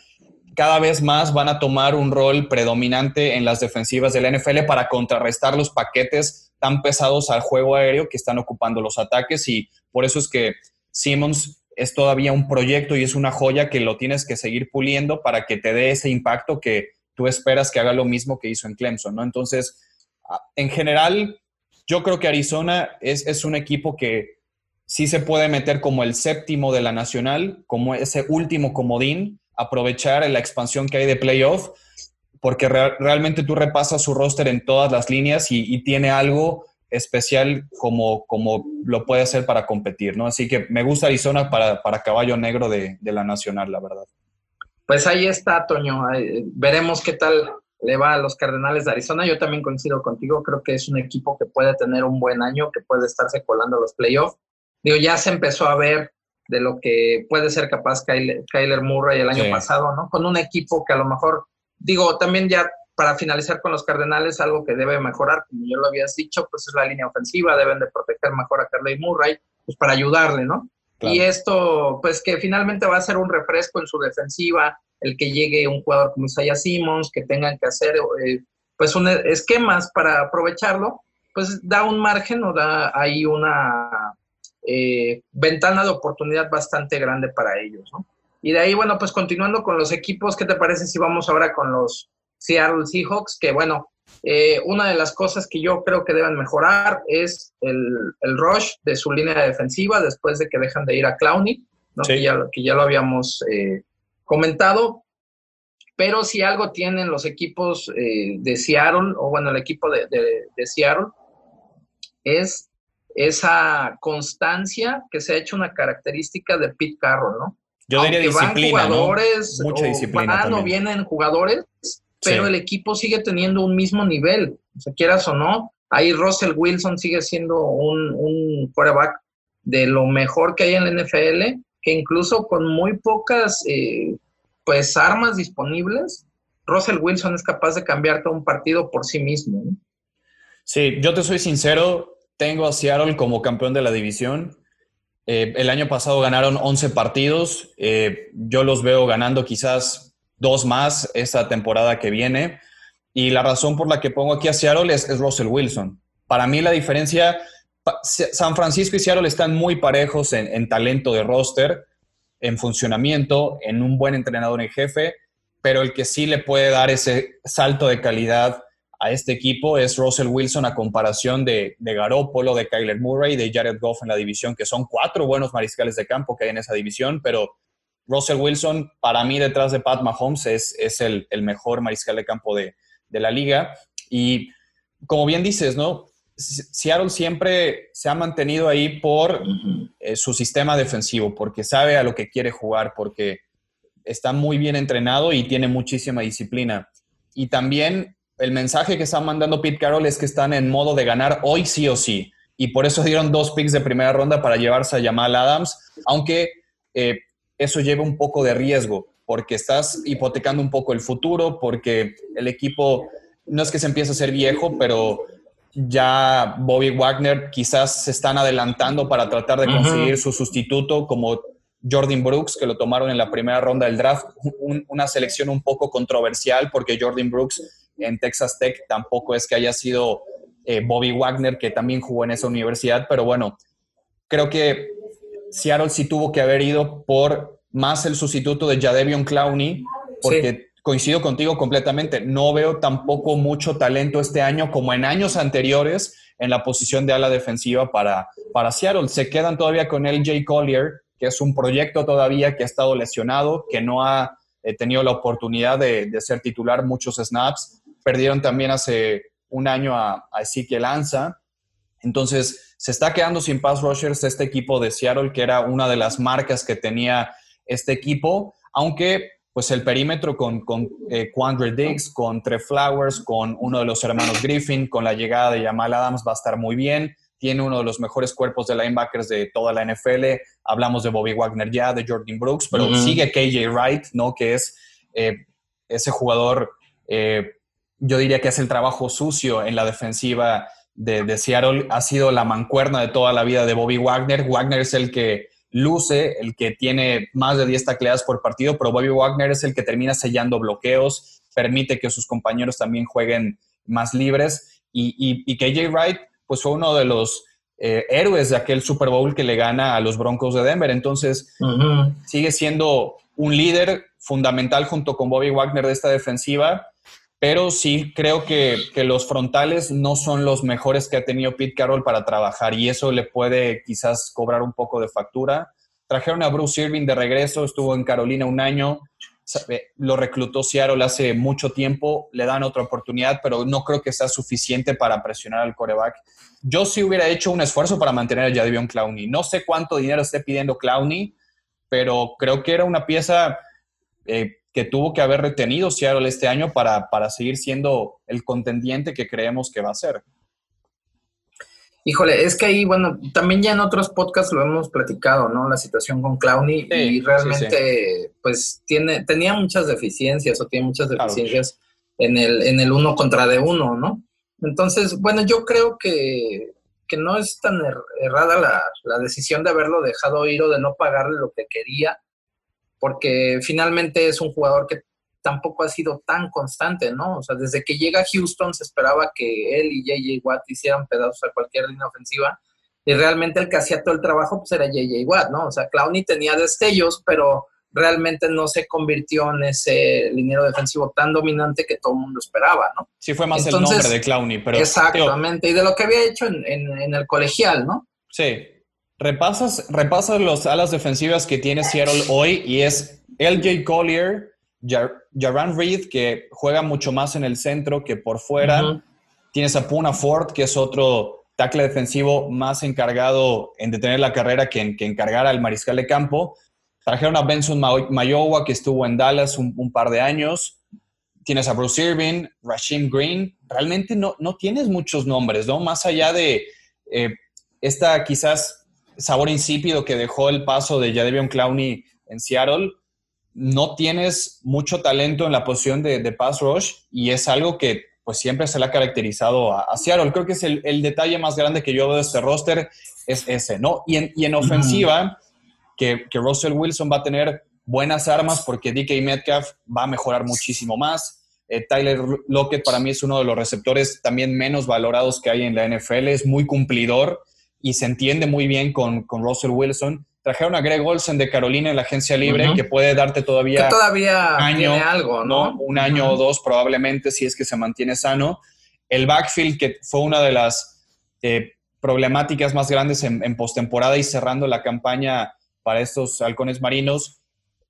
cada vez más van a tomar un rol predominante en las defensivas de la NFL para contrarrestar los paquetes tan pesados al juego aéreo que están ocupando los ataques y por eso es que Simmons es todavía un proyecto y es una joya que lo tienes que seguir puliendo para que te dé ese impacto que tú esperas que haga lo mismo que hizo en Clemson, ¿no? Entonces, en general, yo creo que Arizona es, es un equipo que sí se puede meter como el séptimo de la nacional, como ese último comodín, aprovechar la expansión que hay de playoff, porque realmente tú repasas su roster en todas las líneas y, tiene algo especial como, como lo puede hacer para competir, ¿no? Así que me gusta Arizona para, para caballo negro de, de, la nacional, la verdad. Pues ahí está, Toño. Veremos qué tal le va a los Cardenales de Arizona. Yo también coincido contigo, creo que es un equipo que puede tener un buen año, que puede estarse colando los playoffs digo, ya se empezó a ver de lo que puede ser capaz Kyler, Murray el año pasado, ¿no? Con un equipo que a lo mejor, digo, también ya para finalizar con los Cardenales, algo que debe mejorar, como yo lo habías dicho, pues es la línea ofensiva, deben de proteger mejor a Kyler Murray, pues para ayudarle, ¿no? Y esto, pues que finalmente va a ser un refresco en su defensiva, el que llegue un jugador como Isaiah Simmons, que tengan que hacer, eh, pues, un esquemas para aprovecharlo, pues da un margen o da ahí una, eh, ventana de oportunidad bastante grande para ellos, ¿no? Y de ahí, bueno, pues continuando con los equipos, ¿qué te parece si vamos ahora con los Seattle Seahawks? Que bueno, eh, una de las cosas que yo creo que deben mejorar es el, rush de su línea defensiva después de que dejan de ir a Clowney, ¿no? que, ya, que, ya, lo habíamos eh, comentado. Pero si algo tienen los equipos de Seattle, o bueno, el equipo de, de Seattle, es esa constancia que se ha hecho una característica de Pete Carroll, ¿no? Yo diría disciplina, jugadores, Mucha disciplina van o vienen jugadores, pero el equipo sigue teniendo un mismo nivel, o quieras o no. Ahí Russell Wilson sigue siendo un, un quarterback de lo mejor que hay en la NFL, que incluso con muy pocas eh, pues armas disponibles, Russell Wilson es capaz de cambiar todo un partido por sí mismo. Sí, yo te soy sincero, tengo a Seattle como campeón de la división. Eh, el año pasado ganaron 11 partidos. Eh, yo los veo ganando quizás dos más esta temporada que viene. Y la razón por la que pongo aquí a Seattle es, Russell Wilson. Para mí la diferencia, San Francisco y Seattle están muy parejos en, en talento de roster, en funcionamiento, en un buen entrenador en jefe, pero el que sí le puede dar ese salto de calidad a este equipo es Russell Wilson a comparación de, de Garoppolo, de Kyler Murray, de Jared Goff en la división, que son cuatro buenos mariscales de campo que hay en esa división, pero Russell Wilson, para mí, detrás de Pat Mahomes, es, es el, el, mejor mariscal de campo de, de, la liga. Y como bien dices, ¿no? Seattle siempre se ha mantenido ahí por eh, su sistema defensivo, porque sabe a lo que quiere jugar, porque está muy bien entrenado y tiene muchísima disciplina. Y también el mensaje que están mandando Pete Carroll es que están en modo de ganar hoy sí o sí. Y por eso dieron dos picks de primera ronda para llevarse a Jamal Adams, aunque eh, eso lleva un poco de riesgo, porque estás hipotecando un poco el futuro, porque el equipo no es que se empiece a ser viejo, pero ya Bobby Wagner quizás se están adelantando para tratar de conseguir su sustituto como Jordan Brooks, que lo tomaron en la primera ronda del draft, una selección un poco controversial porque Jordan Brooks en Texas Tech tampoco es que haya sido eh, Bobby Wagner, que también jugó en esa universidad, pero bueno, creo que Seattle sí tuvo que haber ido por más el sustituto de Jadevion Clowney, porque coincido contigo completamente, no veo tampoco mucho talento este año como en años anteriores en la posición de ala defensiva para, para Seattle. Se quedan todavía con el Jay Collier, que es un proyecto todavía que ha estado lesionado, que no ha eh, tenido la oportunidad de, ser titular muchos snaps. Perdieron también hace un año a, a Ezequiel Lanza. Entonces, se está quedando sin pass rushers este equipo de Seattle, que era una de las marcas que tenía este equipo, aunque pues el perímetro con, con eh, Quandre Diggs, con Trey Flowers, con uno de los hermanos Griffin, con la llegada de Jamal Adams va a estar muy bien. Tiene uno de los mejores cuerpos de linebackers de toda la NFL. Hablamos de Bobby Wagner ya, de Jordan Brooks, pero sigue KJ Wright, ¿no? Que es eh, ese jugador, eh, yo diría que es el trabajo sucio en la defensiva de, de Seattle. Ha sido la mancuerna de toda la vida de Bobby Wagner. Wagner es el que luce, el que tiene más de 10 tacleadas por partido, pero Bobby Wagner es el que termina sellando bloqueos, permite que sus compañeros también jueguen más libres. Y, y, KJ Wright, pues fue uno de los eh, héroes de aquel Super Bowl que le gana a los Broncos de Denver. Entonces, sigue siendo un líder fundamental junto con Bobby Wagner de esta defensiva pero sí creo que, los frontales no son los mejores que ha tenido Pete Carroll para trabajar y eso le puede quizás cobrar un poco de factura. Trajeron a Bruce Irving de regreso, estuvo en Carolina un año, lo reclutó Seattle hace mucho tiempo, le dan otra oportunidad, pero no creo que sea suficiente para presionar al coreback. Yo sí hubiera hecho un esfuerzo para mantener a Jadivion Clowney. No sé cuánto dinero esté pidiendo Clowney, pero creo que era una pieza eh, que tuvo que haber retenido Seattle este año para, para seguir siendo el contendiente que creemos que va a ser. Híjole, es que ahí, bueno, también ya en otros podcasts lo hemos platicado, ¿no? La situación con Clowney y realmente, pues, tiene, tenía muchas deficiencias o tiene muchas deficiencias en, el, en el uno contra de uno, ¿no? Entonces, bueno, yo creo que, que no es tan er, errada la, la, decisión de haberlo dejado ir o de no pagarle lo que quería porque finalmente es un jugador que tampoco ha sido tan constante, ¿no? O sea, desde que llega a Houston se esperaba que él y JJ Watt hicieran pedazos a cualquier línea ofensiva y realmente el que hacía todo el trabajo pues era JJ Watt, ¿no? O sea, Clowney tenía destellos, pero realmente no se convirtió en ese liniero defensivo tan dominante que todo el mundo esperaba, ¿no? Sí, fue más el nombre de Clowney, pero... Exactamente, y de lo que había hecho en, en el colegial, ¿no? Sí, Repasas, repasas los alas defensivas que tiene Seattle hoy y es LJ Collier, Jaran Reed, que juega mucho más en el centro que por fuera. Tienes a Puna Ford, que es otro tackle defensivo más encargado en detener la carrera que, en, que encargar al mariscal de campo. Trajeron a Benson Mayowa, que estuvo en Dallas un, par de años. Tienes a Bruce Irving, Rashim Green. Realmente no, no tienes muchos nombres, ¿no? Más allá de eh, esta quizás sabor insípido que dejó el paso de Jadevion Clowney en Seattle, no tienes mucho talento en la posición de, pass rush y es algo que pues siempre se le ha caracterizado a, Seattle. Creo que es el, detalle más grande que yo veo de este roster es ese, ¿no? Y en, y en ofensiva, que, que, Russell Wilson va a tener buenas armas porque DK Metcalf va a mejorar muchísimo más. Eh, Tyler Lockett para mí es uno de los receptores también menos valorados que hay en la NFL, es muy cumplidor y se entiende muy bien con, con Russell Wilson. Trajeron a Greg Olsen de Carolina en la agencia libre, que puede darte todavía, todavía año, algo, ¿no? Un año o dos probablemente, si es que se mantiene sano. El backfield, que fue una de las eh, problemáticas más grandes en, en postemporada y cerrando la campaña para estos halcones marinos,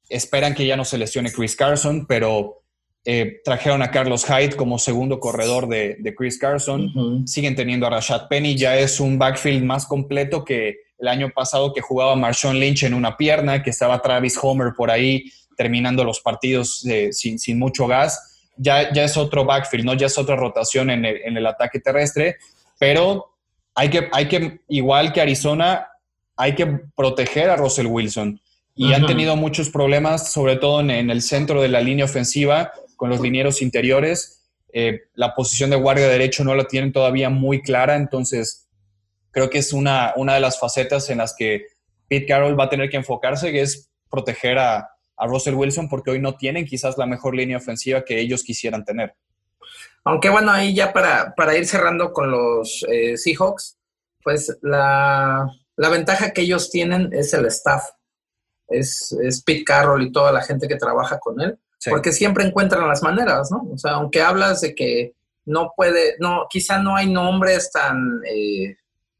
esperan que ya no se lesione Chris Carson, pero Eh, trajeron a Carlos Hyde como segundo corredor de, Chris Carson. Siguen teniendo a Rashad Penny. Ya es un backfield más completo que el año pasado que jugaba Marshawn Lynch en una pierna, que estaba Travis Homer por ahí terminando los partidos eh, sin, sin, mucho gas. Ya, ya es otro backfield, ¿no? Ya es otra rotación en el, en el ataque terrestre. Pero hay que, hay que, igual que Arizona, hay que proteger a Russell Wilson. Y han tenido muchos problemas, sobre todo en, en el centro de la línea ofensiva con los linieros interiores. Eh, la posición de guardia derecho no la tienen todavía muy clara, entonces creo que es una, una de las facetas en las que Pete Carroll va a tener que enfocarse, que es proteger a, a Russell Wilson, porque hoy no tienen quizás la mejor línea ofensiva que ellos quisieran tener. Aunque bueno, ahí ya para, para ir cerrando con los eh, Seahawks, pues la, la, ventaja que ellos tienen es el staff, es, es Pete Carroll y toda la gente que trabaja con él porque siempre encuentran las maneras, ¿no? O sea, aunque hablas de que no puede, no, quizá no hay nombres tan eh,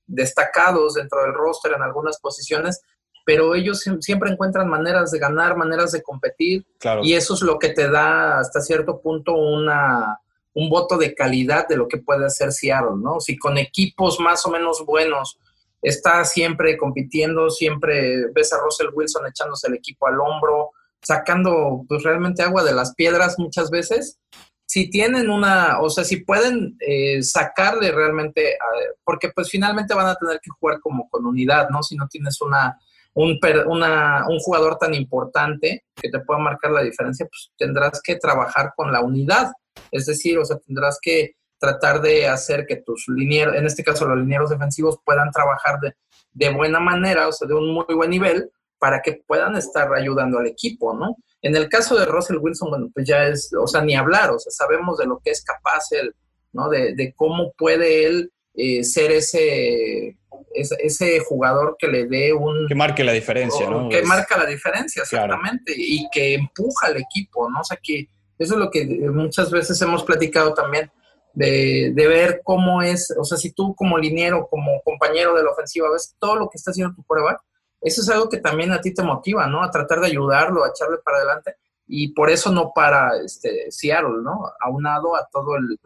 destacados dentro del roster en algunas posiciones, pero ellos siempre encuentran maneras de ganar, maneras de competir, y eso es lo que te da hasta cierto punto una, un voto de calidad de lo que puede hacer Seattle, ¿no? Si con equipos más o menos buenos está siempre compitiendo, siempre ves a Russell Wilson echándose el equipo al hombro, sacando pues realmente agua de las piedras muchas veces. Si tienen una, o sea, si pueden eh, sacarle realmente, porque pues finalmente van a tener que jugar como con unidad, ¿no? Si no tienes una, un, una, un jugador tan importante que te pueda marcar la diferencia, pues tendrás que trabajar con la unidad. Es decir, o sea, tendrás que tratar de hacer que tus linieros, en este caso los linieros defensivos, puedan trabajar de, de buena manera, o sea, de un muy buen nivel, para que puedan estar ayudando al equipo, ¿no? En el caso de Russell Wilson, bueno, pues ya es, o sea, ni hablar, o sea, sabemos de lo que es capaz él, ¿no? De, cómo puede él eh, ser ese, ese, jugador que le dé un... Que marque la diferencia, ¿no? Que marca la diferencia, exactamente, y que empuja al equipo, ¿no? O sea, que eso es lo que muchas veces hemos platicado también, de, de, ver cómo es, o sea, si tú como liniero, como compañero de la ofensiva, ves todo lo que está haciendo tu prueba, eso es algo que también a ti te motiva, ¿no? A tratar de ayudarlo, a echarle para adelante. Y por eso no para este, Seattle, ¿no? Aunado a todo el,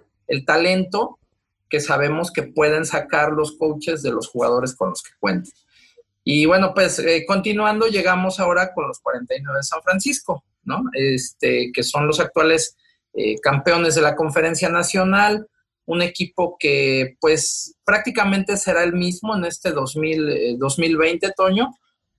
talento que sabemos que pueden sacar los coaches de los jugadores con los que cuentan. Y bueno, pues eh, continuando, llegamos ahora con los 49 de San Francisco, ¿no? Este, que son los actuales eh, campeones de la conferencia nacional, un equipo que pues prácticamente será el mismo en este 2000, 2020, eh, Toño,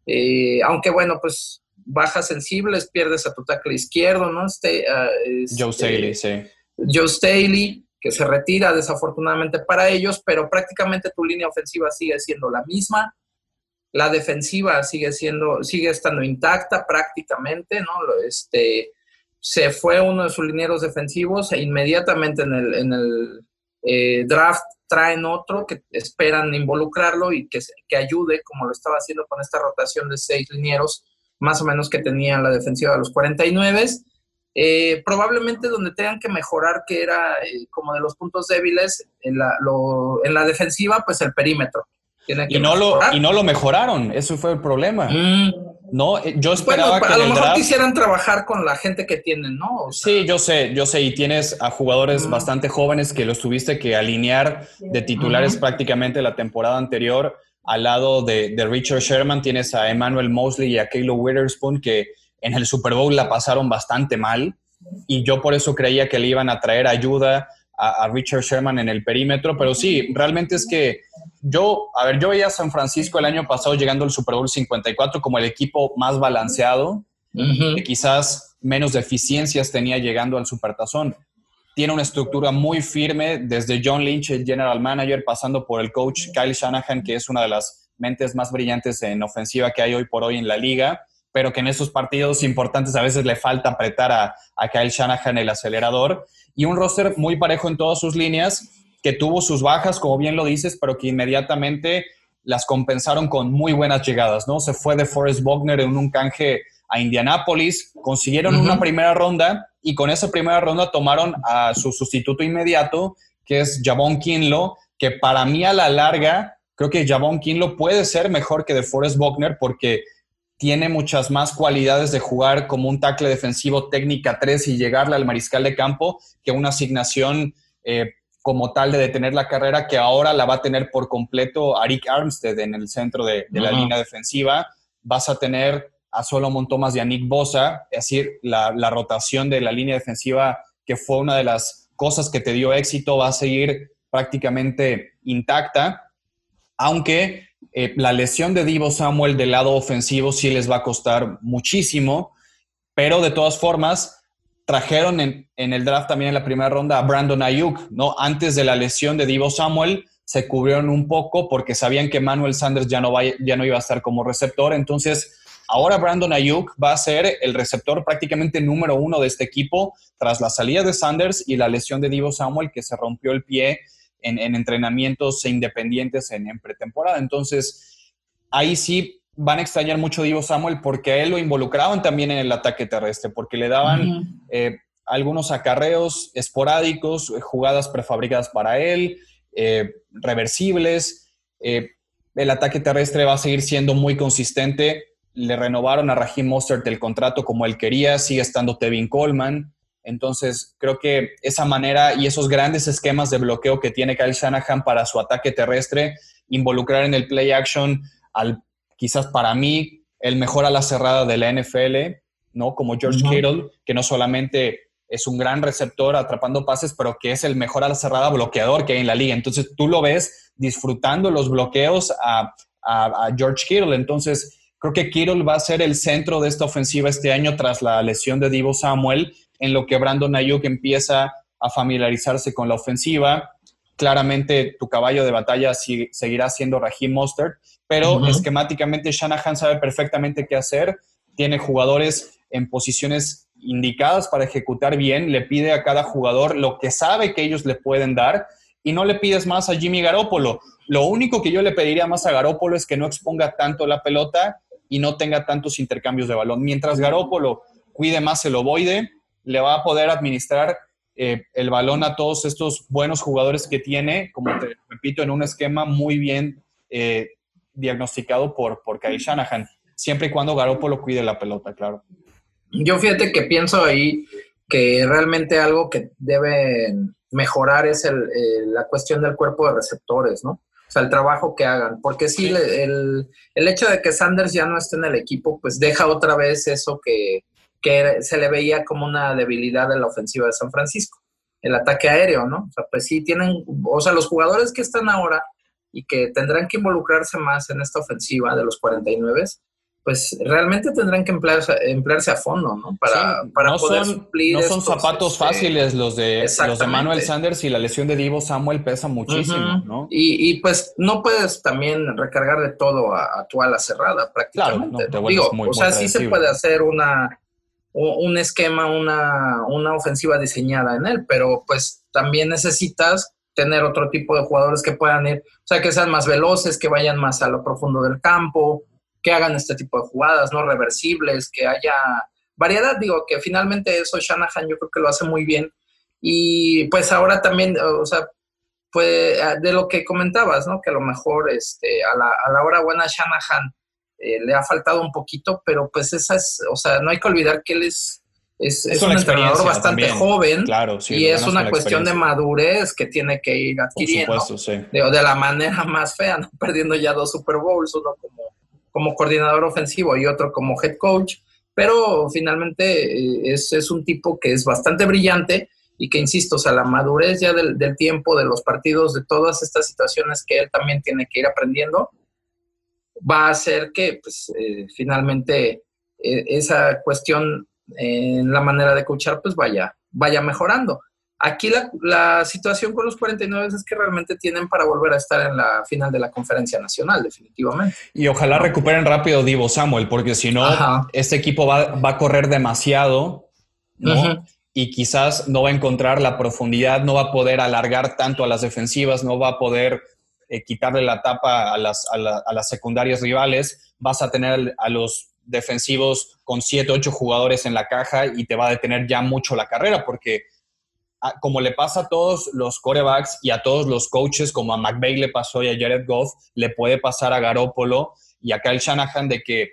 eh, aunque bueno, pues bajas sensibles, pierdes a tu tackle izquierdo, ¿no? Este, ah, Joe Staley, sí. Joe Staley, que se retira desafortunadamente para ellos, pero prácticamente tu línea ofensiva sigue siendo la misma. La defensiva sigue siendo, sigue estando intacta prácticamente, ¿no? Este, se fue uno de sus linieros defensivos e inmediatamente en el, en el eh, draft traen otro que esperan involucrarlo y que, que ayude, como lo estaba haciendo con esta rotación de seis linieros, más o menos que tenían la defensiva de los 49. Eh, probablemente donde tengan que mejorar, que era eh, como de los puntos débiles en la, en la defensiva, pues el perímetro. Y, no lo, y no lo mejoraron, eso fue el problema. Mm. No, eh, yo esperaba que. A lo mejor quisieran trabajar con la gente que tienen, ¿no? sí, yo sé, yo sé. Y tienes a jugadores bastante jóvenes que los tuviste que alinear de titulares prácticamente la temporada anterior. Al lado de, Richard Sherman tienes a Emmanuel Mosley y a Kaylo Witherspoon que en el Super Bowl la pasaron bastante mal. Y yo por eso creía que le iban a traer ayuda a Richard Sherman en el perímetro. Pero sí, realmente es que yo, a ver, yo veía a San Francisco el año pasado llegando al Super Bowl 54 como el equipo más balanceado, que quizás menos deficiencias tenía llegando al Supertazón. Tiene una estructura muy firme desde John Lynch, el general manager, pasando por el coach Kyle Shanahan, que es una de las mentes más brillantes en ofensiva que hay hoy por hoy en la liga, pero que en esos partidos importantes a veces le falta apretar a, a Kyle Shanahan el acelerador. Y un roster muy parejo en todas sus líneas que tuvo sus bajas, como bien lo dices, pero que inmediatamente las compensaron con muy buenas llegadas, ¿no? Se fue de Forrest Bogner en un canje a Indianápolis, consiguieron una primera ronda y con esa primera ronda tomaron a su sustituto inmediato, que es Javon Kinlo, que para mí a la larga creo que Javon Kinlo puede ser mejor que de Forrest Bogner porque tiene muchas más cualidades de jugar como un tackle defensivo técnica 3 y llegarle al mariscal de campo que una asignación eh, como tal de detener la carrera que ahora la va a tener por completo Arik Armstead en el centro de, la línea defensiva. Vas a tener a Solomon Thomas y a Nick Bosa, es decir, la, la rotación de la línea defensiva que fue una de las cosas que te dio éxito va a seguir prácticamente intacta, aunque eh, la lesión de Divo Samuel del lado ofensivo sí les va a costar muchísimo, pero de todas formas trajeron en, el draft también en la primera ronda a Brandon Ayuk, ¿no? Antes de la lesión de Divo Samuel se cubrieron un poco porque sabían que Manuel Sanders ya no, ya no iba a estar como receptor, entonces ahora Brandon Ayuk va a ser el receptor prácticamente número uno de este equipo tras la salida de Sanders y la lesión de Divo Samuel que se rompió el pie en, entrenamientos independientes en, pretemporada. Entonces, ahí sí van a extrañar mucho a Divo Samuel porque a él lo involucraban también en el ataque terrestre, porque le daban eh, algunos acarreos esporádicos, eh, jugadas prefabricadas para él, eh, reversibles. el ataque terrestre va a seguir siendo muy consistente. Le renovaron a Raheem Mostert el contrato como él quería, sigue estando Tevin Coleman. Entonces, creo que esa manera y esos grandes esquemas de bloqueo que tiene Kyle Shanahan para su ataque terrestre, involucrar en el play action al quizás para mí el mejor a la cerrada de la NFL, ¿no? Como George Kittle, que no solamente es un gran receptor atrapando pases, pero que es el mejor a la cerrada bloqueador que hay en la liga. Entonces, tú lo ves disfrutando los bloqueos a, a George Kittle. Entonces, creo que Kittle va a ser el centro de esta ofensiva este año tras la lesión de Divo Samuel en lo que Brandon Ayuk empieza a familiarizarse con la ofensiva. Claramente tu caballo de batalla seguirá siendo Raheem Mostert, pero esquemáticamente Shanahan sabe perfectamente qué hacer. Tiene jugadores en posiciones indicadas para ejecutar bien, le pide a cada jugador lo que sabe que ellos le pueden dar y no le pides más a Jimmy Garoppolo. Lo único que yo le pediría más a Garoppolo es que no exponga tanto la pelota y no tenga tantos intercambios de balón. Mientras Garoppolo cuide más el ovoide, le va a poder administrar eh, el balón a todos estos buenos jugadores que tiene, como te repito, en un esquema muy bien eh, diagnosticado por, por Kyle Shanahan, siempre y cuando Garoppolo cuide la pelota, claro. Yo fíjate que pienso ahí que realmente algo que debe mejorar es el, la cuestión del cuerpo de receptores, ¿no? O sea, el trabajo que hagan. Porque sí, El, el, hecho de que Sanders ya no esté en el equipo, pues deja otra vez eso que, que se le veía como una debilidad de la ofensiva de San Francisco, el ataque aéreo, ¿no? O sea, pues sí tienen, o sea, los jugadores que están ahora y que tendrán que involucrarse más en esta ofensiva de los 49, pues realmente tendrán que emplearse, emplearse a fondo, ¿no? Para, para no poder son, suplir. No son zapatos este, fáciles los de, los de Manuel Sanders y la lesión de Divo Samuel pesa muchísimo, ¿no? Y, y, pues no puedes también recargar de todo a, tu ala cerrada, prácticamente. Claro, Digo, o sea, sí se puede hacer una un esquema, una, una ofensiva diseñada en él, pero pues también necesitas tener otro tipo de jugadores que puedan ir, o sea, que sean más veloces, que vayan más a lo profundo del campo, que hagan este tipo de jugadas, no reversibles, que haya variedad, digo, que finalmente eso Shanahan yo creo que lo hace muy bien. Y pues ahora también, o sea, pues de lo que comentabas, ¿no? Que a lo mejor este, a, la, a la hora buena Shanahan eh, le ha faltado un poquito, pero pues esa es, o sea, no hay que olvidar que él es, es, un entrenador bastante joven claro, y es una cuestión de madurez que tiene que ir adquiriendo de, de, la manera más fea, ¿no? perdiendo ya dos Super Bowls, uno como, como coordinador ofensivo y otro como head coach, pero finalmente eh, es, es, un tipo que es bastante brillante y que, insisto, o sea, la madurez ya del, del tiempo, de los partidos, de todas estas situaciones que él también tiene que ir aprendiendo, va a hacer que pues, eh, finalmente eh, esa cuestión en la manera de coachar pues vaya, vaya mejorando. Aquí la, la, situación con los 49 es que realmente tienen para volver a estar en la final de la conferencia nacional, definitivamente. Y ojalá recuperen rápido Divo Samuel, porque si no, este equipo va, va, a correr demasiado, ¿no? Y quizás no va a encontrar la profundidad, no va a poder alargar tanto a las defensivas, no va a poder eh, quitarle la tapa a las, a, las secundarias rivales, vas a tener a los defensivos con 7, 8 jugadores en la caja y te va a detener ya mucho la carrera, porque ah, como le pasa a todos los corebacks y a todos los coaches, como a McVeigh le pasó y a Jared Goff, le puede pasar a Garoppolo y a Kyle Shanahan de que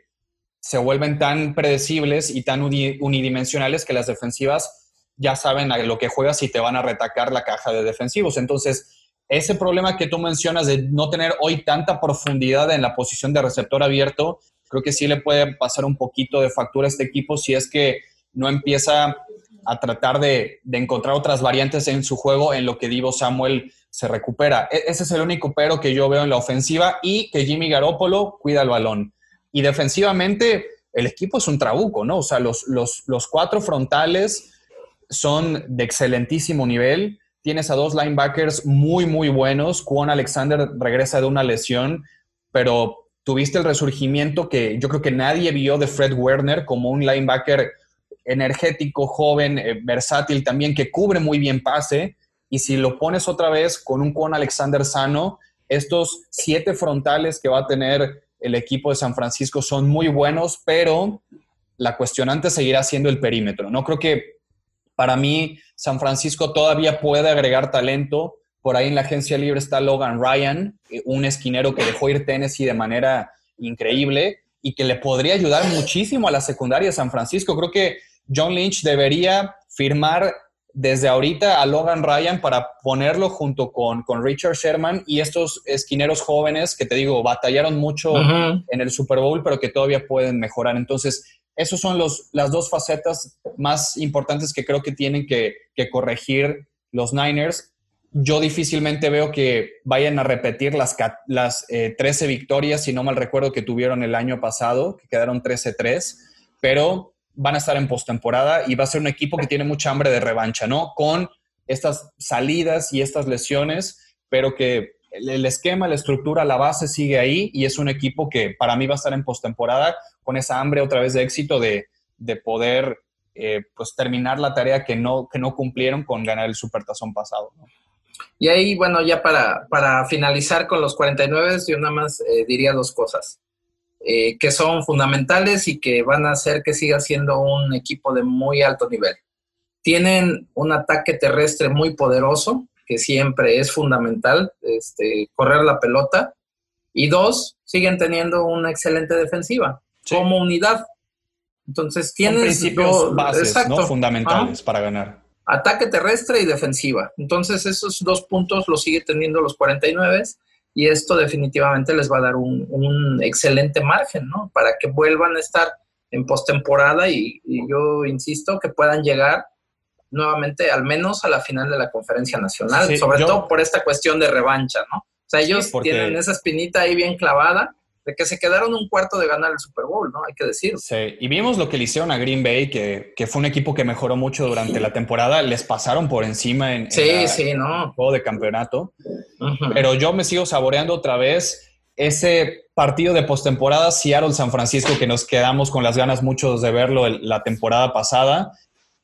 se vuelven tan predecibles y tan unidimensionales que las defensivas ya saben a lo que juegas y te van a retacar la caja de defensivos. Entonces, ese problema que tú mencionas de no tener hoy tanta profundidad en la posición de receptor abierto, creo que sí le puede pasar un poquito de factura a este equipo si es que no empieza a tratar de, encontrar otras variantes en su juego en lo que Divo Samuel se recupera. E, ese es el único pero que yo veo en la ofensiva y que Jimmy Garoppolo cuida el balón. Y defensivamente, el equipo es un trabuco, ¿no? O sea, los, cuatro frontales son de excelentísimo nivel. Tienes a dos linebackers muy, muy buenos. Juan Alexander regresa de una lesión, pero tuviste el resurgimiento que yo creo que nadie vio de Fred Werner como un linebacker energético, joven, eh, versátil también, que cubre muy bien pase. Y si lo pones otra vez con un Juan Alexander sano, estos siete frontales que va a tener el equipo de San Francisco son muy buenos, pero la cuestionante seguirá siendo el perímetro. No creo que para mí, San Francisco todavía puede agregar talento. Por ahí en la agencia libre está Logan Ryan, eh, un esquinero que dejó ir Tennessee de manera increíble y que le podría ayudar muchísimo a la secundaria de San Francisco. Creo que John Lynch debería firmar desde ahorita a Logan Ryan para ponerlo junto con, con Richard Sherman y estos esquineros jóvenes que te digo, batallaron mucho en el Super Bowl, pero que todavía pueden mejorar. Entonces, esos son los, las dos facetas más importantes que creo que tienen que, corregir los Niners. Yo difícilmente veo que vayan a repetir las, las 13 eh, victorias, si no mal recuerdo, que tuvieron el año pasado, que quedaron 13-3, pero van a estar en postemporada y va a ser un equipo que tiene mucha hambre de revancha, ¿no? Con estas salidas y estas lesiones, pero que el, esquema, la estructura, la base sigue ahí y es un equipo que para mí va a estar en postemporada con esa hambre otra vez de éxito de, poder eh, pues terminar la tarea que no, que no cumplieron con ganar el supertazón pasado. Y ahí, bueno, ya para, para finalizar con los 49, yo nada más eh, diría dos cosas. Eh, que son fundamentales y que van a hacer que siga siendo un equipo de muy alto nivel. Tienen un ataque terrestre muy poderoso, que siempre es fundamental, este, correr la pelota. Y dos, siguen teniendo una excelente defensiva como unidad. Entonces tienes principios bases, fundamentales para ganar. Ataque terrestre y defensiva. Entonces esos dos puntos los sigue teniendo los 49 y esto definitivamente les va a dar un, excelente margen, ¿no? Para que vuelvan a estar en postemporada y, y yo insisto que puedan llegar nuevamente al menos a la final de la conferencia nacional, sobre todo por esta cuestión de revancha, ¿no? O sea, ellos tienen esa espinita ahí bien clavada de que se quedaron un cuarto de ganar el Super Bowl, ¿no? Hay que decir. Sí, y vimos lo que le hicieron a Green Bay, que, fue un equipo que mejoró mucho durante la temporada, les pasaron por encima en, sí, sí, ¿no? el juego de campeonato, pero yo me sigo saboreando otra vez ese partido de postemporada Seattle-San Francisco que nos quedamos con las ganas muchos de verlo la temporada pasada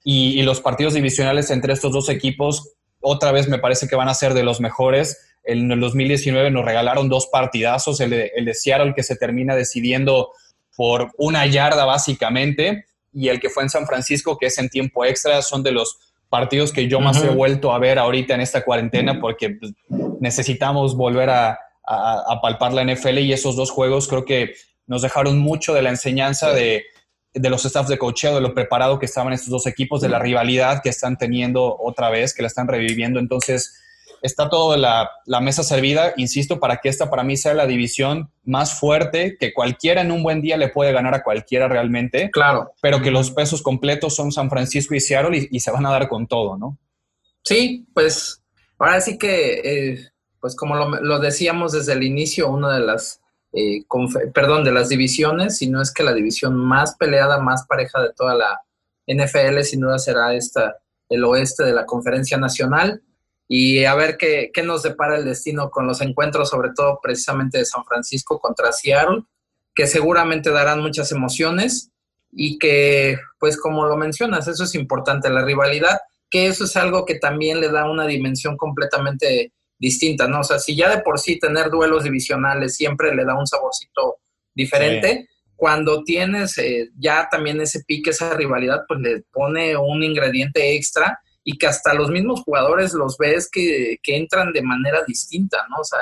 y, los partidos divisionales entre estos dos equipos otra vez me parece que van a ser de los mejores. En el 2019 nos regalaron dos partidazos, el de, el de Seattle que se termina decidiendo por una yarda básicamente y el que fue en San Francisco que es en tiempo extra, son de los partidos que yo más he vuelto a ver ahorita en esta cuarentena porque pues, necesitamos volver a, a, palpar la NFL y esos dos juegos creo que nos dejaron mucho de la enseñanza de de los staffs de cocheo, de lo preparado que estaban estos dos equipos, de la rivalidad que están teniendo otra vez, que la están reviviendo. Entonces, está toda la, la, mesa servida, insisto, para que esta para mí sea la división más fuerte, que cualquiera en un buen día le puede ganar a cualquiera realmente. Claro. Pero que los pesos completos son San Francisco y Seattle y, se van a dar con todo, ¿no? Sí, pues ahora sí que, eh, pues como lo, lo decíamos desde el inicio, una de las eh, perdón, de las divisiones, sino es que la división más peleada, más pareja de toda la NFL, sin duda será esta, el oeste de la conferencia nacional. Y a ver qué, qué nos depara el destino con los encuentros, sobre todo precisamente de San Francisco contra Seattle, que seguramente darán muchas emociones y que, pues como lo mencionas, eso es importante, la rivalidad, que eso es algo que también le da una dimensión completamente distinta, ¿no? O sea, si ya de por sí tener duelos divisionales siempre le da un saborcito diferente, cuando tienes eh, ya también ese pique, esa rivalidad, pues le pone un ingrediente extra y que hasta los mismos jugadores los ves que, que entran de manera distinta, ¿no? O sea,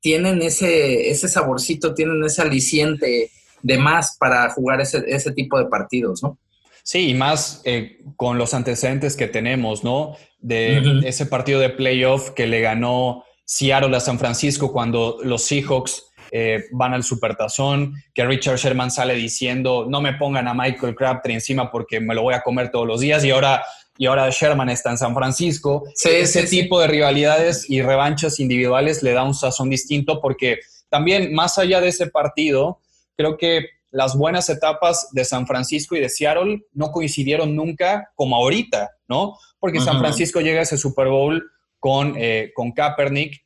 tienen ese, ese saborcito, tienen ese aliciente de más para jugar ese, ese tipo de partidos, ¿no? Sí, y más eh, con los antecedentes que tenemos, ¿no? De ese partido de playoff que le ganó Seattle a San Francisco cuando los Seahawks eh, van al Supertazón, que Richard Sherman sale diciendo, no me pongan a Michael Crabtree encima porque me lo voy a comer todos los días y ahora, y ahora Sherman está en San Francisco. Ese tipo de rivalidades y revanchas individuales le da un sazón distinto porque también más allá de ese partido, creo que las buenas etapas de San Francisco y de Seattle no coincidieron nunca como ahorita, ¿no? Porque San Francisco llega a ese Super Bowl con, eh, con Kaepernick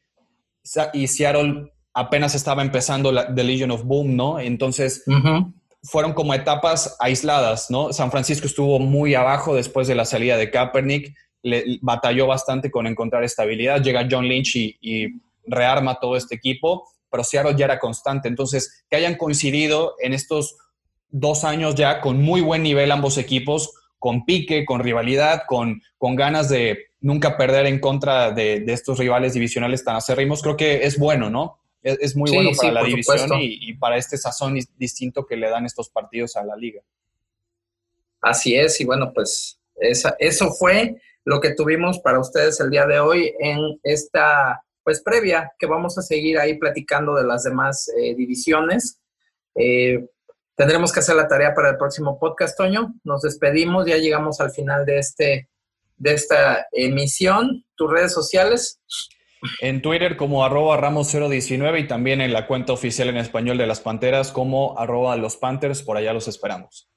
y Seattle apenas estaba empezando la, The Legion of Boom, ¿no? Entonces, fueron como etapas aisladas, ¿no? San Francisco estuvo muy abajo después de la salida de Kaepernick, le, batalló bastante con encontrar estabilidad, llega John Lynch y, rearma todo este equipo, pero Seattle ya era constante. Entonces, que hayan coincidido en estos dos años ya con muy buen nivel ambos equipos, con pique, con rivalidad, con, con ganas de nunca perder en contra de, estos rivales divisionales tan acérrimos, creo que es bueno, ¿no? Es, muy bueno para la división y, para este sazón distinto que le dan estos partidos a la liga. Así es, y bueno, pues esa, eso fue lo que tuvimos para ustedes el día de hoy en esta pues previa que vamos a seguir ahí platicando de las demás eh, divisiones. Eh, tendremos que hacer la tarea para el próximo podcast, Toño. Nos despedimos, ya llegamos al final de, este, de esta emisión. ¿Tus redes sociales? En Twitter como arroba ramos019 y también en la cuenta oficial en español de las Panteras como arroba los Panthers, por allá los esperamos.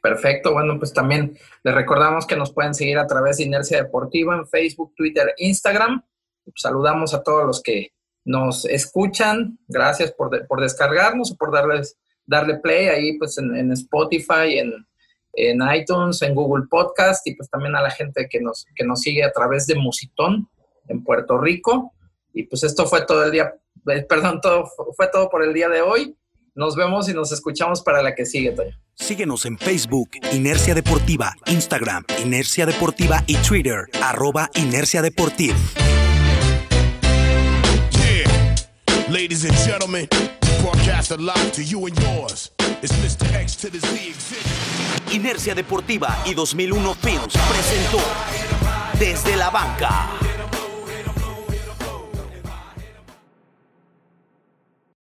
Perfecto, bueno, pues también les recordamos que nos pueden seguir a través de Inercia Deportiva en Facebook, Twitter, Instagram. Saludamos a todos los que nos escuchan. Gracias por, descargarnos o por darles, darle play ahí pues en, Spotify, en, en, iTunes, en Google Podcast y pues también a la gente que nos, que nos sigue a través de Musitón en Puerto Rico. Y pues esto fue todo el día, eh, perdón, todo, fue todo por el día de hoy. Nos vemos y nos escuchamos para la que sigue, Toño. Síguenos en Facebook, Inercia Deportiva, Instagram, Inercia Deportiva y Twitter, arroba Inercia Deportiva. Ladies and gentlemen, broadcast live to you and yours. It's Mr. X to the Z Inercia Deportiva y 2001 Films presentó Desde la Banca